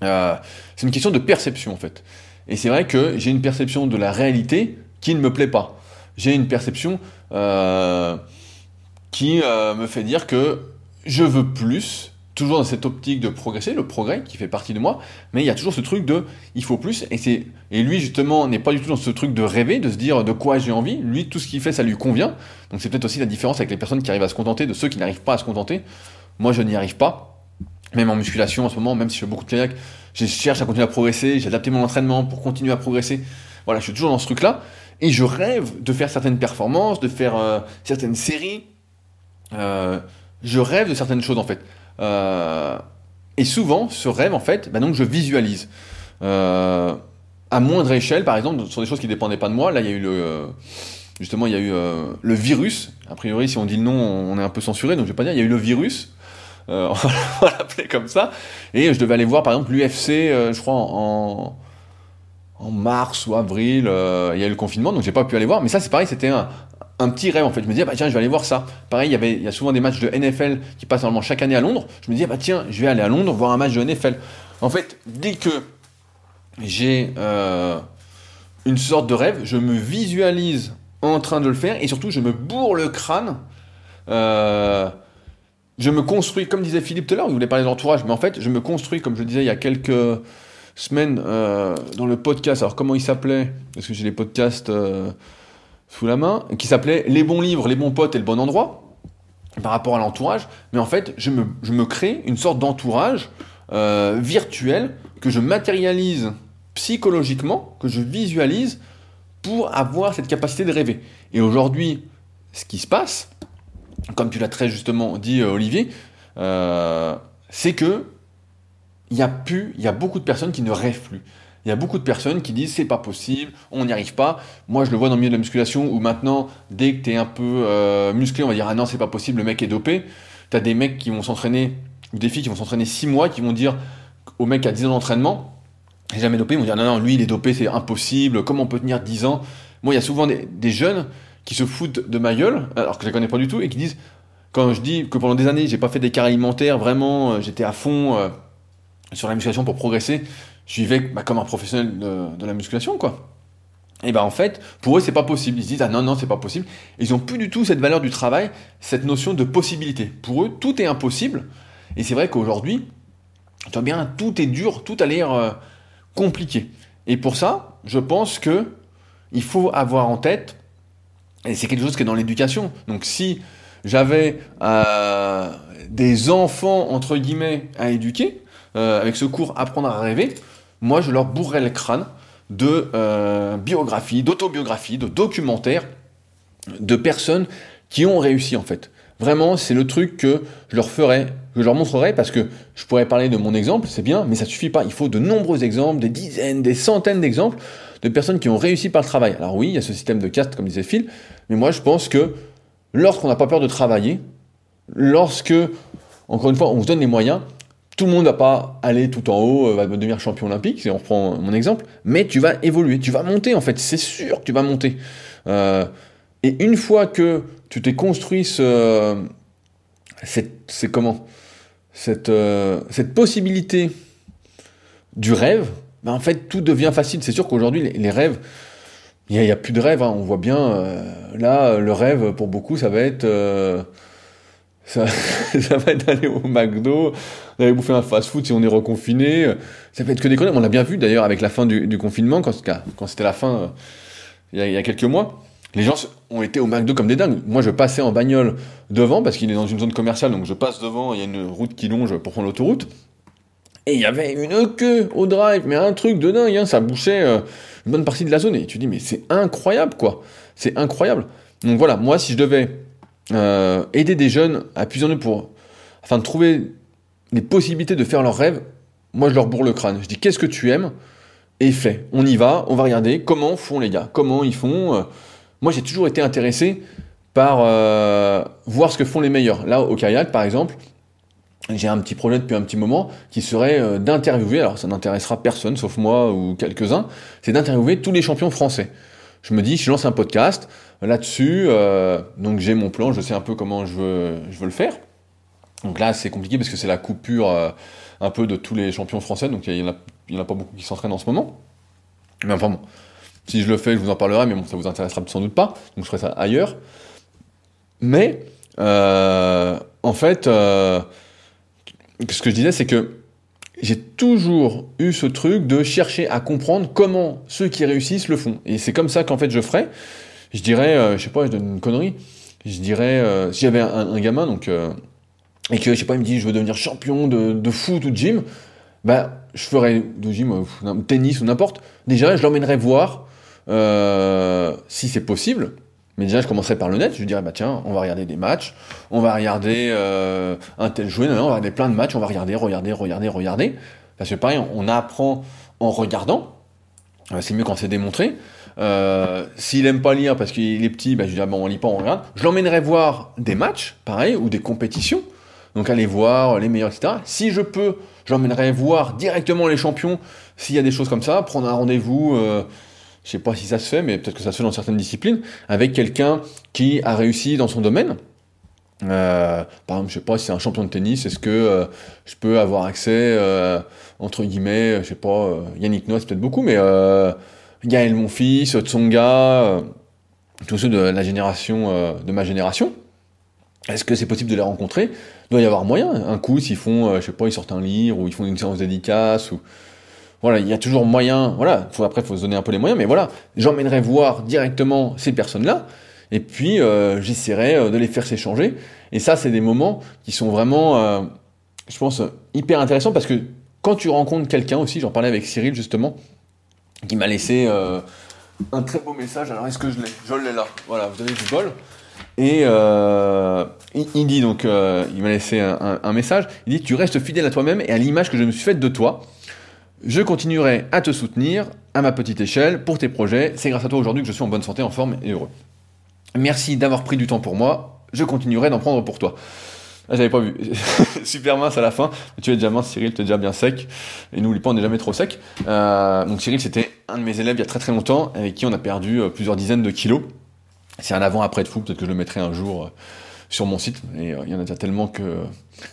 c'est une question de perception en fait. Et c'est vrai que j'ai une perception de la réalité qui ne me plaît pas. J'ai une perception qui me fait dire que je veux plus, toujours dans cette optique de progresser, le progrès qui fait partie de moi, mais il y a toujours ce truc de il faut plus, et, c'est, et lui justement n'est pas du tout dans ce truc de rêver, de se dire de quoi j'ai envie, lui tout ce qu'il fait ça lui convient, donc c'est peut-être aussi la différence avec les personnes qui arrivent à se contenter de ceux qui n'arrivent pas à se contenter, moi je n'y arrive pas, même en musculation en ce moment, même si je fais beaucoup de kayak, je cherche à continuer à progresser, j'ai adapté mon entraînement pour continuer à progresser, voilà je suis toujours dans ce truc là, et je rêve de faire certaines performances, de faire euh, certaines séries, euh, je rêve de certaines choses en fait. Euh, et souvent, ce rêve, en fait, donc je visualise. Euh, à moindre échelle, par exemple, sur des choses qui ne dépendaient pas de moi. Là, il y a eu le. Euh, justement, il y a eu le virus. A priori, si on dit le nom, on est un peu censuré, donc je vais pas dire. Il y a eu le virus. on va l'appeler comme ça. Et je devais aller voir, par exemple, l'UFC, je crois, en, en mars ou avril. il y a eu le confinement, donc j'ai pas pu aller voir. Mais ça, c'est pareil, c'était un, un petit rêve en fait. Je me disais, bah tiens, je vais aller voir ça. Pareil, il y, avait, a souvent des matchs de NFL qui passent normalement chaque année à Londres. Je me disais, bah tiens, je vais aller à Londres voir un match de NFL. En fait, dès que j'ai euh, une sorte de rêve, je me visualise en train de le faire et surtout, je me bourre le crâne. Euh, je me construis, comme disait Philippe tout à l'heure, il voulait parler de l'entourage, mais en fait, je me construis, comme je disais il y a quelques semaines euh, dans le podcast. Alors, comment il s'appelait? Parce que j'ai les podcasts sous la main, qui s'appelait Les bons livres, les bons potes et le bon endroit, par rapport à l'entourage. Mais en fait, je me, crée une sorte d'entourage euh, virtuel que je matérialise psychologiquement, que je visualise pour avoir cette capacité de rêver. Et aujourd'hui, ce qui se passe, comme tu l'as très justement dit euh, Olivier, euh, c'est que il y a plus, il y a beaucoup de personnes qui ne rêvent plus. Il y a beaucoup de personnes qui disent c'est pas possible, on n'y arrive pas. Moi je le vois dans le milieu de la musculation où maintenant, dès que tu es un peu euh, musclé, on va dire ah non c'est pas possible, le mec est dopé. Tu as des mecs qui vont s'entraîner, ou des filles qui vont s'entraîner 6 mois, qui vont dire au mec a 10 ans d'entraînement, j'ai jamais dopé, ils vont dire non non lui il est dopé, c'est impossible, comment on peut tenir 10 ans? Moi il y a souvent des, jeunes qui se foutent de ma gueule, alors que je les connais pas du tout, et qui disent, quand je dis que pendant des années, j'ai pas fait d'écart alimentaire, vraiment, euh, j'étais à fond euh, sur la musculation pour progresser, je vivais bah, comme un professionnel de, la musculation, quoi. Et ben en fait, pour eux, c'est pas possible. Ils se disent, ah non, non, c'est pas possible. Ils ont plus du tout cette valeur du travail, cette notion de possibilité. Pour eux, tout est impossible. Et c'est vrai qu'aujourd'hui, tu bien, tout est dur, tout a l'air euh, compliqué. Et pour ça, je pense que il faut avoir en tête, et c'est quelque chose qui est dans l'éducation. Donc si j'avais euh, des enfants, entre guillemets, à éduquer, euh, avec ce cours Apprendre à rêver, moi je leur bourrais le crâne de euh, biographies, d'autobiographies, de documentaires de personnes qui ont réussi en fait. Vraiment, c'est le truc que je leur ferai, que je leur montrerai parce que je pourrais parler de mon exemple, c'est bien, mais ça suffit pas. Il faut de nombreux exemples, des dizaines, des centaines d'exemples de personnes qui ont réussi par le travail. Alors oui, il y a ce système de caste, comme disait Phil, mais moi je pense que lorsqu'on n'a pas peur de travailler, lorsque, encore une fois, on se donne les moyens, tout le monde va pas aller tout en haut, euh, va devenir champion olympique, si on reprend mon exemple, mais tu vas évoluer, tu vas monter en fait, c'est sûr que tu vas monter. Euh, et une fois que tu t'es construit ce, c'est comment? Cette, euh, cette possibilité du rêve, ben en fait tout devient facile. C'est sûr qu'aujourd'hui les, rêves, il n'y a, plus de rêve. Hein. On voit bien là le rêve pour beaucoup ça va être ça, ça, va être d'aller au McDo, d'aller bouffer un fast-food si on est reconfiné. Ça peut être que des conneries. On l'a bien vu d'ailleurs avec la fin du, confinement quand, c'était la fin il y, a, quelques mois. Les gens ont été au McDo comme des dingues. Moi, je passais en bagnole devant parce qu'il est dans une zone commerciale, donc je passe devant. Il y a une route qui longe pour prendre l'autoroute. Et il y avait une queue au drive, mais un truc de dingue, hein, ça bouchait euh, une bonne partie de la zone. Et tu dis, mais c'est incroyable, quoi. C'est incroyable. Donc voilà, moi, si je devais euh, aider des jeunes eux pour, afin de trouver les possibilités de faire leurs rêves, moi, je leur bourre le crâne. Je dis, qu'est-ce que tu aimes? Et fais. On y va, on va regarder comment font les gars, comment ils font. Euh. moi, j'ai toujours été intéressé par voir ce que font les meilleurs. Là, au kayak, par exemple, j'ai un petit projet depuis un petit moment qui serait euh, d'interviewer, alors ça n'intéressera personne sauf moi ou quelques-uns, c'est d'interviewer tous les champions français. Je me dis, je lance un podcast là-dessus, euh, donc j'ai mon plan, je sais un peu comment je veux, le faire. Donc là, c'est compliqué parce que c'est la coupure euh, un peu de tous les champions français, donc il n'y en, a pas beaucoup qui s'entraînent en ce moment. Mais enfin bon, si je le fais, je vous en parlerai, mais bon, ça vous intéressera sans doute pas, donc je ferai ça ailleurs. Mais, en fait, ce que je disais, c'est que j'ai toujours eu ce truc de chercher à comprendre comment ceux qui réussissent le font. Et c'est comme ça qu'en fait je ferais. Je dirais, euh, je sais pas, je donne une connerie. Je dirais, euh, si j'avais un, gamin, donc, euh, et que, je sais pas, il me dit, je veux devenir champion de, de foot ou de gym, bah, je ferais de gym, tennis ou n'importe. Déjà, je l'emmènerais voir si c'est possible. Mais déjà, je commencerai par le net. Je dirais, bah tiens, on va regarder des matchs, on va regarder un tel non, on va regarder plein de matchs, on va regarder, regarder, regarder, regarder. Parce que pareil, on apprend en regardant. C'est mieux quand c'est démontré. Euh, S'il aime pas lire parce qu'il est petit, bah, je dirais, bon, on lit pas, on regarde. Je l'emmènerai voir des matchs, pareil, ou des compétitions. Donc aller voir les meilleurs, etc. Si je peux, je l'emmènerai voir directement les champions, s'il y a des choses comme ça, prendre un rendez-vous. Euh, je sais pas si ça se fait, mais peut-être que ça se fait dans certaines disciplines, avec quelqu'un qui a réussi dans son domaine. Euh, par exemple, je sais pas si c'est un champion de tennis, est-ce que euh, je peux avoir accès, entre guillemets, je sais pas, Yannick Noah, c'est peut-être beaucoup, mais Gaël, mon fils, Tsonga, tous ceux de la génération, de ma génération. Est-ce que c'est possible de les rencontrer? Il doit y avoir moyen. Un coup, s'ils font, je sais pas, ils sortent un livre, ou ils font une séance dédicace, ou voilà, il y a toujours moyen, voilà, faut, après, faut se donner un peu les moyens, mais voilà, j'emmènerai voir directement ces personnes-là, et puis euh, j'essaierai euh, de les faire s'échanger. Et ça, c'est des moments qui sont vraiment, euh, je pense, hyper intéressants, parce que quand tu rencontres quelqu'un aussi, j'en parlais avec Cyril justement, qui m'a laissé un très beau message, alors est-ce que je l'ai? Je l'ai là, voilà, vous avez du bol. Et il, dit donc, il m'a laissé un, message, il dit, tu restes fidèle à toi-même et à l'image que je me suis faite de toi. Je continuerai à te soutenir à ma petite échelle pour tes projets. C'est grâce à toi aujourd'hui que je suis en bonne santé, en forme et heureux. Merci d'avoir pris du temps pour moi. Je continuerai d'en prendre pour toi. Ah, j'avais pas vu. Super mince à la fin. Tu es déjà mince, Cyril, tu es déjà bien sec. Et n'oublie pas, on n'est jamais trop sec. Euh, donc Cyril, c'était un de mes élèves il y a très très longtemps, avec qui on a perdu euh, plusieurs dizaines de kilos. C'est un avant-après de fou, peut-être que je le mettrai un jour sur mon site, et il y en a déjà tellement que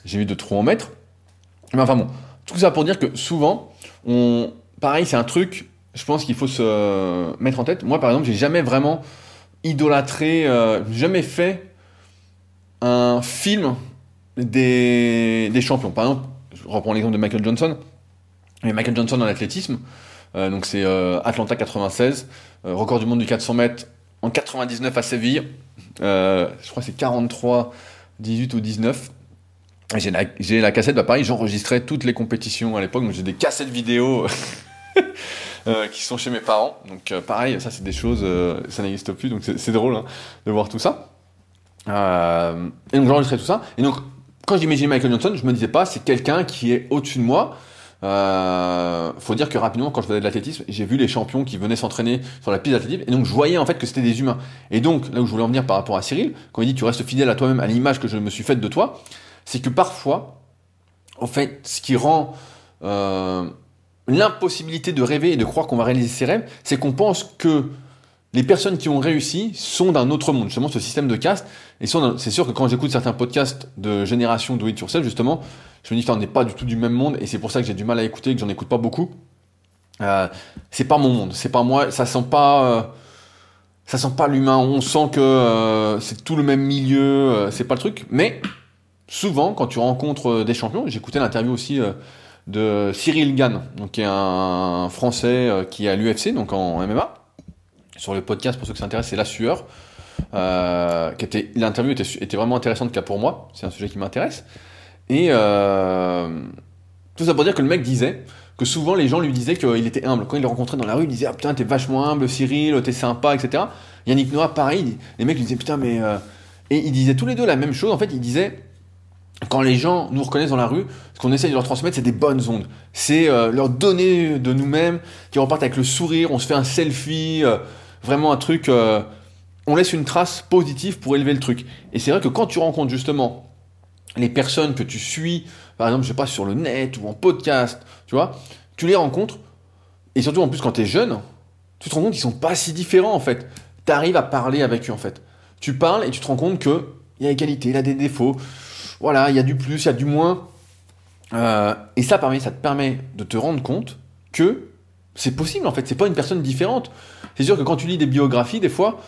j'ai envie de trop en mettre. Mais enfin bon, tout ça pour dire que souvent, on, pareil, c'est un truc, je pense qu'il faut se mettre en tête. Moi, par exemple, j'ai jamais vraiment idolâtré, euh, jamais fait un film des, champions. Par exemple, je reprends l'exemple de Michael Johnson. Et Michael Johnson en athlétisme, euh, donc c'est euh, Atlanta 96, record du monde du 400 mètres en 99 à Séville. je crois que c'est 43, 18 ou 19. J'ai la, la, cassette, bah pareil, j'enregistrais toutes les compétitions à l'époque, donc j'ai des cassettes vidéo euh, qui sont chez mes parents. Donc euh, pareil, ça c'est des choses, euh, ça n'existe plus, donc c'est drôle hein, de voir tout ça. et donc j'enregistrais tout ça. Et donc quand j'imaginais Michael Johnson, je me disais pas c'est quelqu'un qui est au-dessus de moi. faut dire que rapidement, quand je faisais de l'athlétisme, j'ai vu les champions qui venaient s'entraîner sur la piste d'athlétisme, et donc je voyais en fait que c'était des humains. Et donc là où je voulais en venir par rapport à Cyril, quand il dit tu restes fidèle à toi-même, à l'image que je me suis faite de toi, c'est que parfois, en fait, ce qui rend euh, l'impossibilité de rêver et de croire qu'on va réaliser ses rêves, c'est qu'on pense que les personnes qui ont réussi sont d'un autre monde, justement ce système de caste. Et c'est sûr que quand j'écoute certains podcasts de génération do it yourself, justement, je me dis on n'est pas du tout du même monde, et c'est pour ça que j'ai du mal à écouter, que j'en écoute pas beaucoup. Euh, c'est pas mon monde, c'est pas moi, ça sent pas, euh, ça sent pas l'humain. On sent que euh, c'est tout le même milieu, c'est pas le truc. Mais souvent, quand tu rencontres euh, des champions, j'écoutais l'interview aussi euh, de Cyril Gann, donc qui est un Français euh, qui est à l'UFC, donc en MMA. Sur le podcast, pour ceux qui s'intéressent, c'est La Sueur. Euh, l'interview était, vraiment intéressante cas pour moi, c'est un sujet qui m'intéresse. Et euh, tout ça pour dire que le mec disait que souvent les gens lui disaient qu'il était humble. Quand il le rencontrait dans la rue, il disait Ah putain, t'es vachement humble, Cyril, t'es sympa, etc. Yannick Noah, pareil, les mecs lui disaient Putain, mais. Et ils disaient tous les deux la même chose. En fait, ils disaient quand les gens nous reconnaissent dans la rue, ce qu'on essaie de leur transmettre, c'est des bonnes ondes. C'est euh, leur donner de nous-mêmes, qui repartent avec le sourire, on se fait un selfie, euh, vraiment un truc. Euh, on laisse une trace positive pour élever le truc. Et c'est vrai que quand tu rencontres justement les personnes que tu suis, par exemple, je sais pas, sur le net ou en podcast, tu vois, tu les rencontres, et surtout en plus quand tu es jeune, tu te rends compte qu'ils sont pas si différents en fait. Tu arrives à parler avec eux en fait. Tu parles et tu te rends compte que il y a qualités, il a des défauts voilà, il y a du plus, il y a du moins. Euh, et ça, ça te permet de te rendre compte que c'est possible en fait, c'est pas une personne différente. C'est sûr que quand tu lis des biographies, des fois,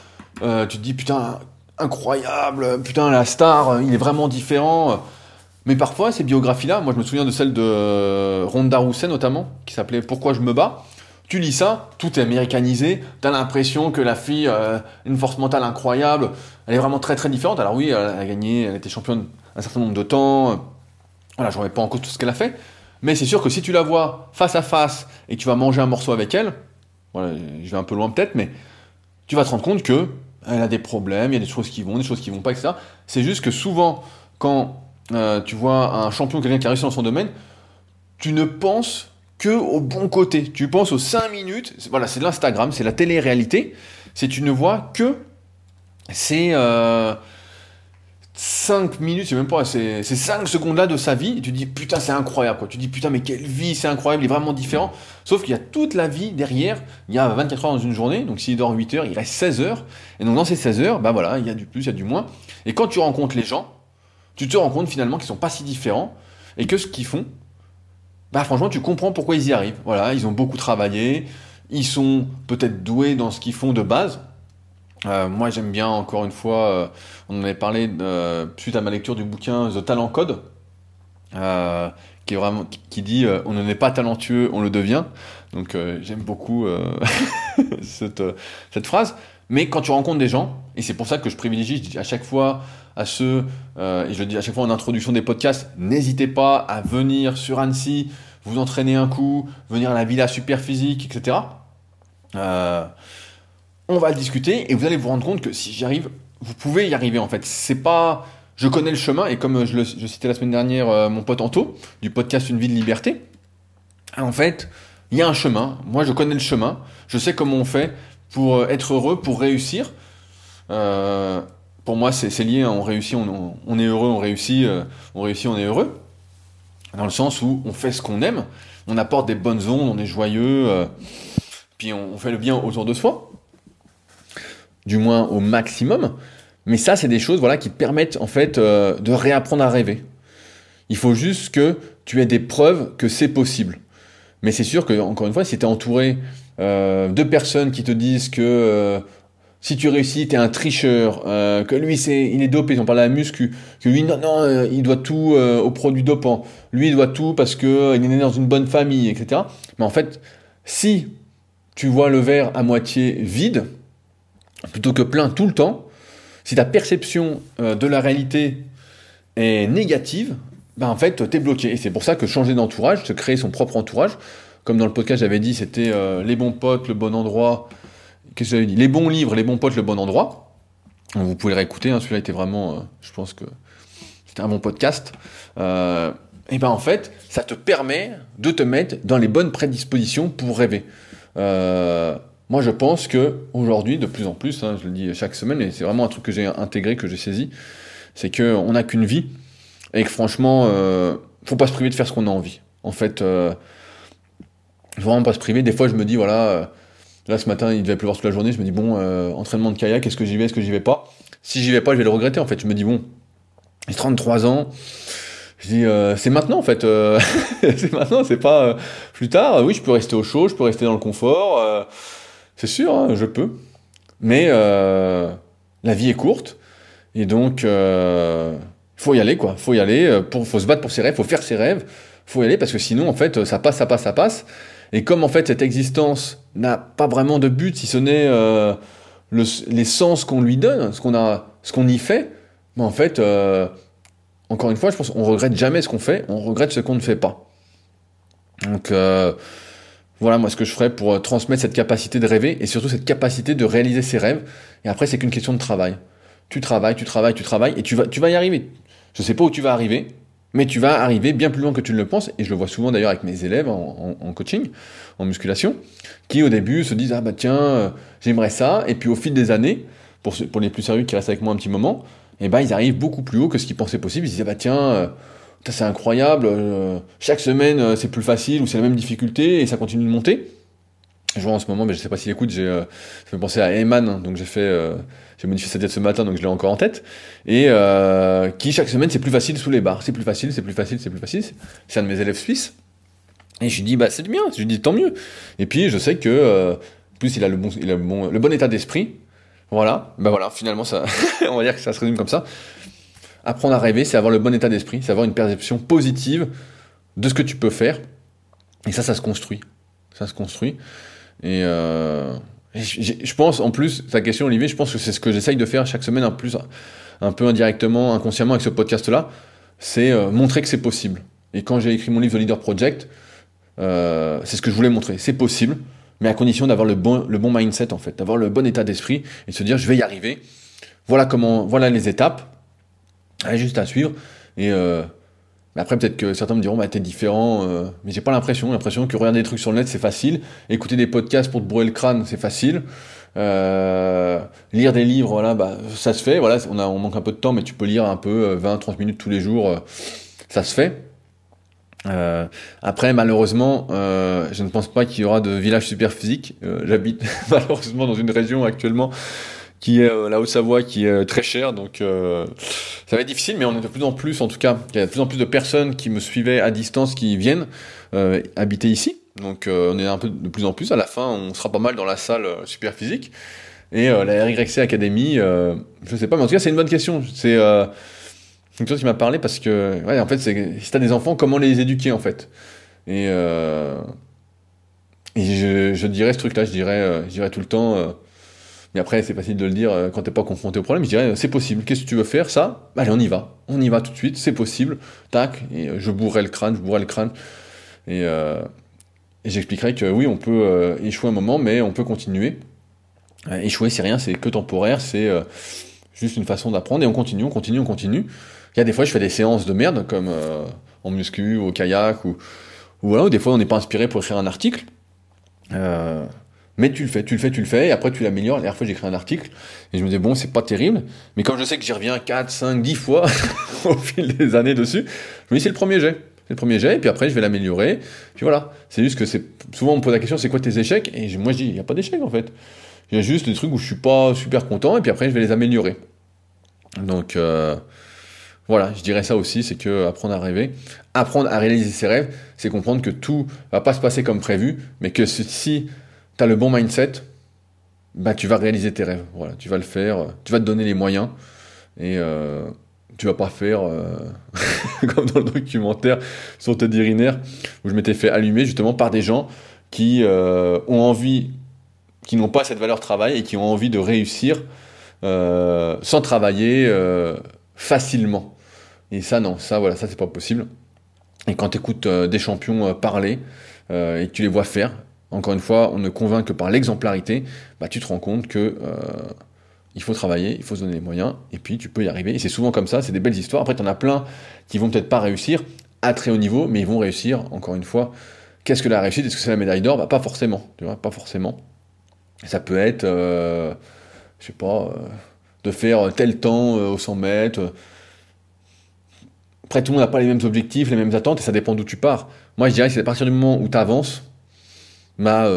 euh, tu te dis putain, incroyable, putain, la star, il est vraiment différent. Mais parfois, ces biographies-là, moi je me souviens de celle de Ronda Rousset notamment, qui s'appelait Pourquoi je me bats. Tu lis ça, tout est américanisé, t'as l'impression que la fille a une force mentale incroyable, elle est vraiment très très différente. Alors oui, elle a gagné, elle était championne un certain nombre de temps. Voilà, je remets pas en cause tout ce qu'elle a fait. Mais c'est sûr que si tu la vois face à face et que tu vas manger un morceau avec elle, voilà, je vais un peu loin peut-être, mais tu vas te rendre compte que elle a des problèmes, il y a des choses qui vont, des choses qui vont pas, etc. C'est juste que souvent, quand euh, tu vois un champion, quelqu'un qui a réussi dans son domaine, tu ne penses que au bon côté. Tu penses aux 5 minutes, voilà, c'est l'Instagram, c'est la télé-réalité, c'est tu ne vois que c'est... Euh, 5 minutes, c'est même pas, c'est 5 secondes là de sa vie, et tu dis putain, c'est incroyable, quoi. Tu dis putain, mais quelle vie, c'est incroyable, il est vraiment différent. Sauf qu'il y a toute la vie derrière, il y a 24 heures dans une journée, donc s'il dort 8 heures, il reste 16 heures. Et donc dans ces 16 heures, bah voilà, il y a du plus, il y a du moins. Et quand tu rencontres les gens, tu te rends compte finalement qu'ils sont pas si différents, et que ce qu'ils font, bah franchement, tu comprends pourquoi ils y arrivent. Voilà, ils ont beaucoup travaillé, ils sont peut-être doués dans ce qu'ils font de base, euh, moi, j'aime bien, encore une fois, euh, on en avait parlé euh, suite à ma lecture du bouquin The Talent Code, qui, est vraiment, qui dit On ne n'est pas talentueux, on le devient. Donc, j'aime beaucoup cette, phrase. Mais quand tu rencontres des gens, et c'est pour ça que je privilégie, je dis à chaque fois à ceux, et je le dis à chaque fois en introduction des podcasts, n'hésitez pas à venir sur Annecy, vous entraîner un coup, venir à la Villa Super Physique, etc. on va le discuter et vous allez vous rendre compte que si j'y arrive, vous pouvez y arriver en fait. C'est pas. Je connais le chemin et comme je, le, citais la semaine dernière euh, mon pote Anto du podcast Une vie de liberté, en fait, il y a un chemin. Moi, je connais le chemin. Je sais comment on fait pour euh, être heureux, pour réussir. Euh, pour moi, c'est lié. On réussit, on, est heureux, on réussit, on réussit, on est heureux. Dans le sens où on fait ce qu'on aime, on apporte des bonnes ondes, on est joyeux, puis on fait le bien autour de soi. Du moins au maximum. Mais ça, c'est des choses voilà, qui te permettent en fait euh, de réapprendre à rêver. Il faut juste que tu aies des preuves que c'est possible. Mais c'est sûr que, encore une fois, si tu es entouré euh, de personnes qui te disent que euh, si tu réussis, tu es un tricheur, que lui, c'est, il est dopé, on parle à la muscu, que lui, non, non, il doit tout au produit dopant, lui, il doit tout parce qu'il est né dans une bonne famille, etc. Mais en fait, si tu vois le verre à moitié vide, plutôt que plein tout le temps, si ta perception euh, de la réalité est négative, ben en fait, tu es bloqué. Et c'est pour ça que changer d'entourage, se créer son propre entourage, comme dans le podcast j'avais dit, c'était euh, les bons potes, le bon endroit. Qu'est-ce que j'avais dit? Les bons livres, les bons potes, le bon endroit. vous pouvez le réécouter, hein, celui-là était vraiment, euh, je pense que c'était un bon podcast. et ben en fait, ça te permet de te mettre dans les bonnes prédispositions pour rêver. Moi, je pense que aujourd'hui, de plus en plus, hein, je le dis chaque semaine, et c'est vraiment un truc que j'ai intégré, que j'ai saisi, c'est qu'on n'a qu'une vie, et que franchement, euh, faut pas se priver de faire ce qu'on a envie. En fait, euh, faut vraiment pas se priver. Des fois, je me dis, voilà, euh, là ce matin, il devait pleuvoir toute la journée, je me dis, bon, euh, entraînement de kayak, est-ce que j'y vais, est-ce que j'y vais pas? Si j'y vais pas, je vais le regretter, en fait. Je me dis, bon, j'ai 33 ans, je dis, euh, c'est maintenant en fait. C'est maintenant, c'est pas plus tard. Oui, je peux rester au chaud, je peux rester dans le confort. C'est sûr, hein, je peux. Mais euh, la vie est courte. Et donc, il euh, faut y aller, quoi. faut y aller. Euh, pour, faut se battre pour ses rêves, faut faire ses rêves. faut y aller parce que sinon, en fait, ça passe, ça passe, ça passe. Et comme, en fait, cette existence n'a pas vraiment de but, si ce n'est le, les sens qu'on lui donne, ce qu'on y fait, ben, en fait, encore une fois, je pense qu'on regrette jamais ce qu'on fait, on regrette ce qu'on ne fait pas. Donc, voilà, moi, ce que je ferais pour euh, transmettre cette capacité de rêver et surtout cette capacité de réaliser ses rêves. Et après, c'est qu'une question de travail. Tu travailles, tu travailles, tu travailles et tu vas, tu vas y arriver. Je sais pas où tu vas arriver, mais tu vas arriver bien plus loin que tu ne le penses. Et je le vois souvent d'ailleurs avec mes élèves en, coaching, en musculation, qui au début se disent Ah bah tiens, euh, j'aimerais ça. Et puis au fil des années, pour, pour les plus sérieux qui restent avec moi un petit moment, eh ben ils arrivent beaucoup plus haut que ce qu'ils pensaient possible. Ils se disent Ah bah tiens, euh, c'est incroyable, euh, chaque semaine euh, c'est plus facile ou c'est la même difficulté et ça continue de monter. Je vois en ce moment, mais je sais pas s'il écoute, j'ai, euh, ça me penser à Eman, hein, donc j'ai fait, euh, j'ai modifié sa diète ce matin, donc je l'ai encore en tête, et qui chaque semaine c'est plus facile sous les barres, c'est plus facile, c'est plus facile, c'est plus facile. C'est un de mes élèves suisses. Et je lui dis, bah c'est bien, je lui dis tant mieux. Et puis je sais que, plus il a le bon, il a le bon, le bon état d'esprit. Voilà, bah voilà, finalement ça, on va dire que ça se résume comme ça. Apprendre à rêver, c'est avoir le bon état d'esprit, c'est avoir une perception positive de ce que tu peux faire. Et ça, ça se construit. Ça se construit. Et, euh, je pense, en plus, ta question, Olivier, je pense que c'est ce que j'essaye de faire chaque semaine, en plus, un peu indirectement, inconsciemment, avec ce podcast-là, c'est euh, montrer que c'est possible. Et quand j'ai écrit mon livre The Leader Project, euh, c'est ce que je voulais montrer. C'est possible, mais à condition d'avoir le bon, le bon mindset, en fait, d'avoir le bon état d'esprit et de se dire, je vais y arriver. Voilà comment, voilà les étapes ah, juste à suivre. Et euh, après, peut-être que certains me diront, bah, t'es différent, euh, mais j'ai pas l'impression. L'impression que regarder des trucs sur le net, c'est facile. Écouter des podcasts pour te brûler le crâne, c'est facile. Euh, lire des livres, voilà, bah, ça se fait. Voilà, on, a, on manque un peu de temps, mais tu peux lire un peu 20-30 euh, minutes tous les jours, euh, ça se fait. Euh, après, malheureusement, euh, je ne pense pas qu'il y aura de village super physique. Euh, J'habite malheureusement dans une région actuellement qui est euh, la Haute-Savoie, qui est euh, très chère. Donc euh, ça va être difficile, mais on est de plus en plus, en tout cas, il y a de plus en plus de personnes qui me suivaient à distance, qui viennent habiter ici. Donc on est un peu de plus en plus. À la fin, on sera pas mal dans la salle super physique. Et la RYC Academy, euh, je sais pas, mais en tout cas c'est une bonne question. C'est une chose qui m'a parlé parce que, ouais, en fait, si t'as des enfants, comment les éduquer en fait? Et, je, je dirais ce truc-là, je dirais, je dirais tout le temps. Après, c'est facile de le dire euh, quand t'es pas confronté au problème. Je dirais, c'est possible. Qu'est-ce que tu veux faire? Ça Allez, on y va. On y va tout de suite. C'est possible. Tac. Et euh, je bourrais le crâne, je bourrais le crâne. Et, euh, j'expliquerai que oui, on peut échouer un moment, mais on peut continuer. Échouer, c'est rien, c'est que temporaire. C'est juste une façon d'apprendre. Et on continue, on continue, on continue. Il y a des fois, je fais des séances de merde, comme en muscu, au kayak, ou, ou voilà, des fois, on n'est pas inspiré pour écrire un article. Mais tu le fais, tu le fais, tu le fais, et après tu l'améliores. La dernière fois, j'ai écrit un article, et je me dis, bon, c'est pas terrible, mais comme je sais que j'y reviens 4, 5, 10 fois au fil des années dessus, je me dis, c'est le premier jet. C'est le premier jet, et puis après, je vais l'améliorer. Puis voilà. C'est juste que c'est, souvent, on me pose la question, c'est quoi tes échecs? Et moi, je dis, il n'y a pas d'échec, en fait. Il y a juste des trucs où je suis pas super content et puis après je vais les améliorer. Donc euh, voilà, je dirais ça aussi, c'est que apprendre à rêver, apprendre à réaliser ses rêves, c'est comprendre que tout va pas se passer comme prévu, mais que si tu le bon mindset, bah tu vas réaliser tes rêves. Tu vas le faire, tu vas te donner les moyens et euh, tu vas pas faire euh, comme dans le documentaire sur Teddy Riner où je m'étais fait allumer justement par des gens qui euh, ont envie, qui n'ont pas cette valeur travail et qui ont envie de réussir euh, sans travailler euh, facilement. Et ça, non, ça, voilà, ça, c'est pas possible. Et quand tu écoutes des champions parler et que tu les vois faire, encore une fois, on ne convainc que par l'exemplarité, bah, tu te rends compte que il faut travailler, il faut se donner les moyens, et puis tu peux y arriver. Et c'est souvent comme ça, c'est des belles histoires. Après, tu en as plein qui vont peut-être pas réussir à très haut niveau, mais ils vont réussir, encore une fois. Qu'est-ce que la réussite? Est-ce que c'est la médaille d'or? Bah, Pas forcément, tu vois, pas forcément. Ça peut être, euh, je sais pas, euh, de faire tel temps euh, au 100 mètres. Après, tout le monde n'a pas les mêmes objectifs, les mêmes attentes, et ça dépend d'où tu pars. Moi, je dirais que c'est à partir du moment où tu avances, bah,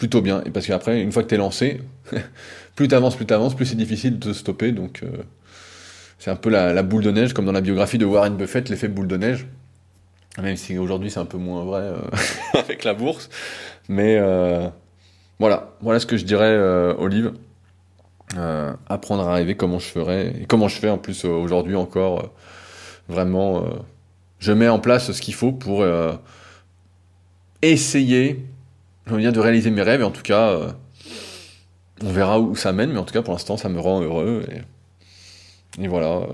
plutôt bien. Et parce qu'après, une fois que tu es lancé, plus tu avances, plus tu avances, plus c'est difficile de te stopper. Donc, euh, c'est un peu la, boule de neige, comme dans la biographie de Warren Buffett, l'effet boule de neige. Même si aujourd'hui c'est un peu moins vrai euh, avec la bourse. Mais euh, voilà, voilà ce que je dirais, Olive. apprendre à rêver comment je ferais, et comment je fais en plus aujourd'hui encore. vraiment, je mets en place ce qu'il faut pour essayer de réaliser mes rêves, et en tout cas, euh, on verra où ça mène, mais en tout cas, pour l'instant, ça me rend heureux, et, voilà. Euh,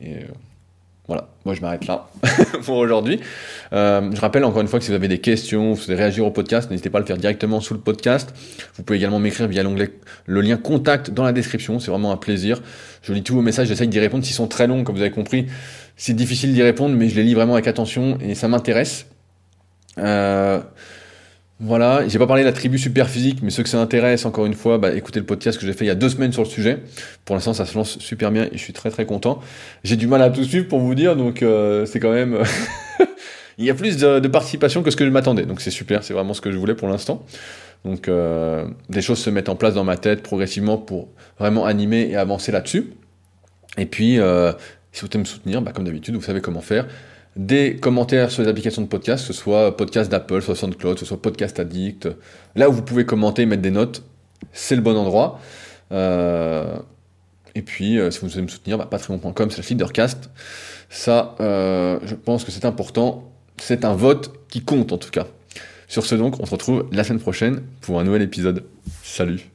et euh, voilà, moi je m'arrête là pour aujourd'hui. je rappelle encore une fois que si vous avez des questions, vous souhaitez réagir au podcast, n'hésitez pas à le faire directement sous le podcast. Vous pouvez également m'écrire via l'onglet, le lien contact dans la description, c'est vraiment un plaisir. Je lis tous vos messages, j'essaye d'y répondre. S'ils sont très longs, comme vous avez compris, c'est difficile d'y répondre, mais je les lis vraiment avec attention et ça m'intéresse. Euh, voilà, j'ai pas parlé de la tribu super physique, mais ceux que ça intéresse, encore une fois, bah, écoutez le podcast que j'ai fait il y a deux semaines sur le sujet. Pour l'instant, ça se lance super bien et je suis très très content. J'ai du mal à tout suivre pour vous dire, donc euh, c'est quand même. il y a plus de, participation que ce que je m'attendais, donc c'est super, c'est vraiment ce que je voulais pour l'instant. Donc euh, des choses se mettent en place dans ma tête progressivement pour vraiment animer et avancer là-dessus. Et puis, euh, si vous voulez me soutenir, bah, comme d'habitude, vous savez comment faire des commentaires sur les applications de podcast, que ce soit podcast d'Apple, soit SoundCloud, que ce soit Podcast Addict. Là où vous pouvez commenter et mettre des notes, c'est le bon endroit. Euh, et puis, euh, si vous voulez me soutenir, bah, patreon.com, c'est le Leadercast. Ça, euh, je pense que c'est important. C'est un vote qui compte en tout cas. Sur ce donc, on se retrouve la semaine prochaine pour un nouvel épisode. Salut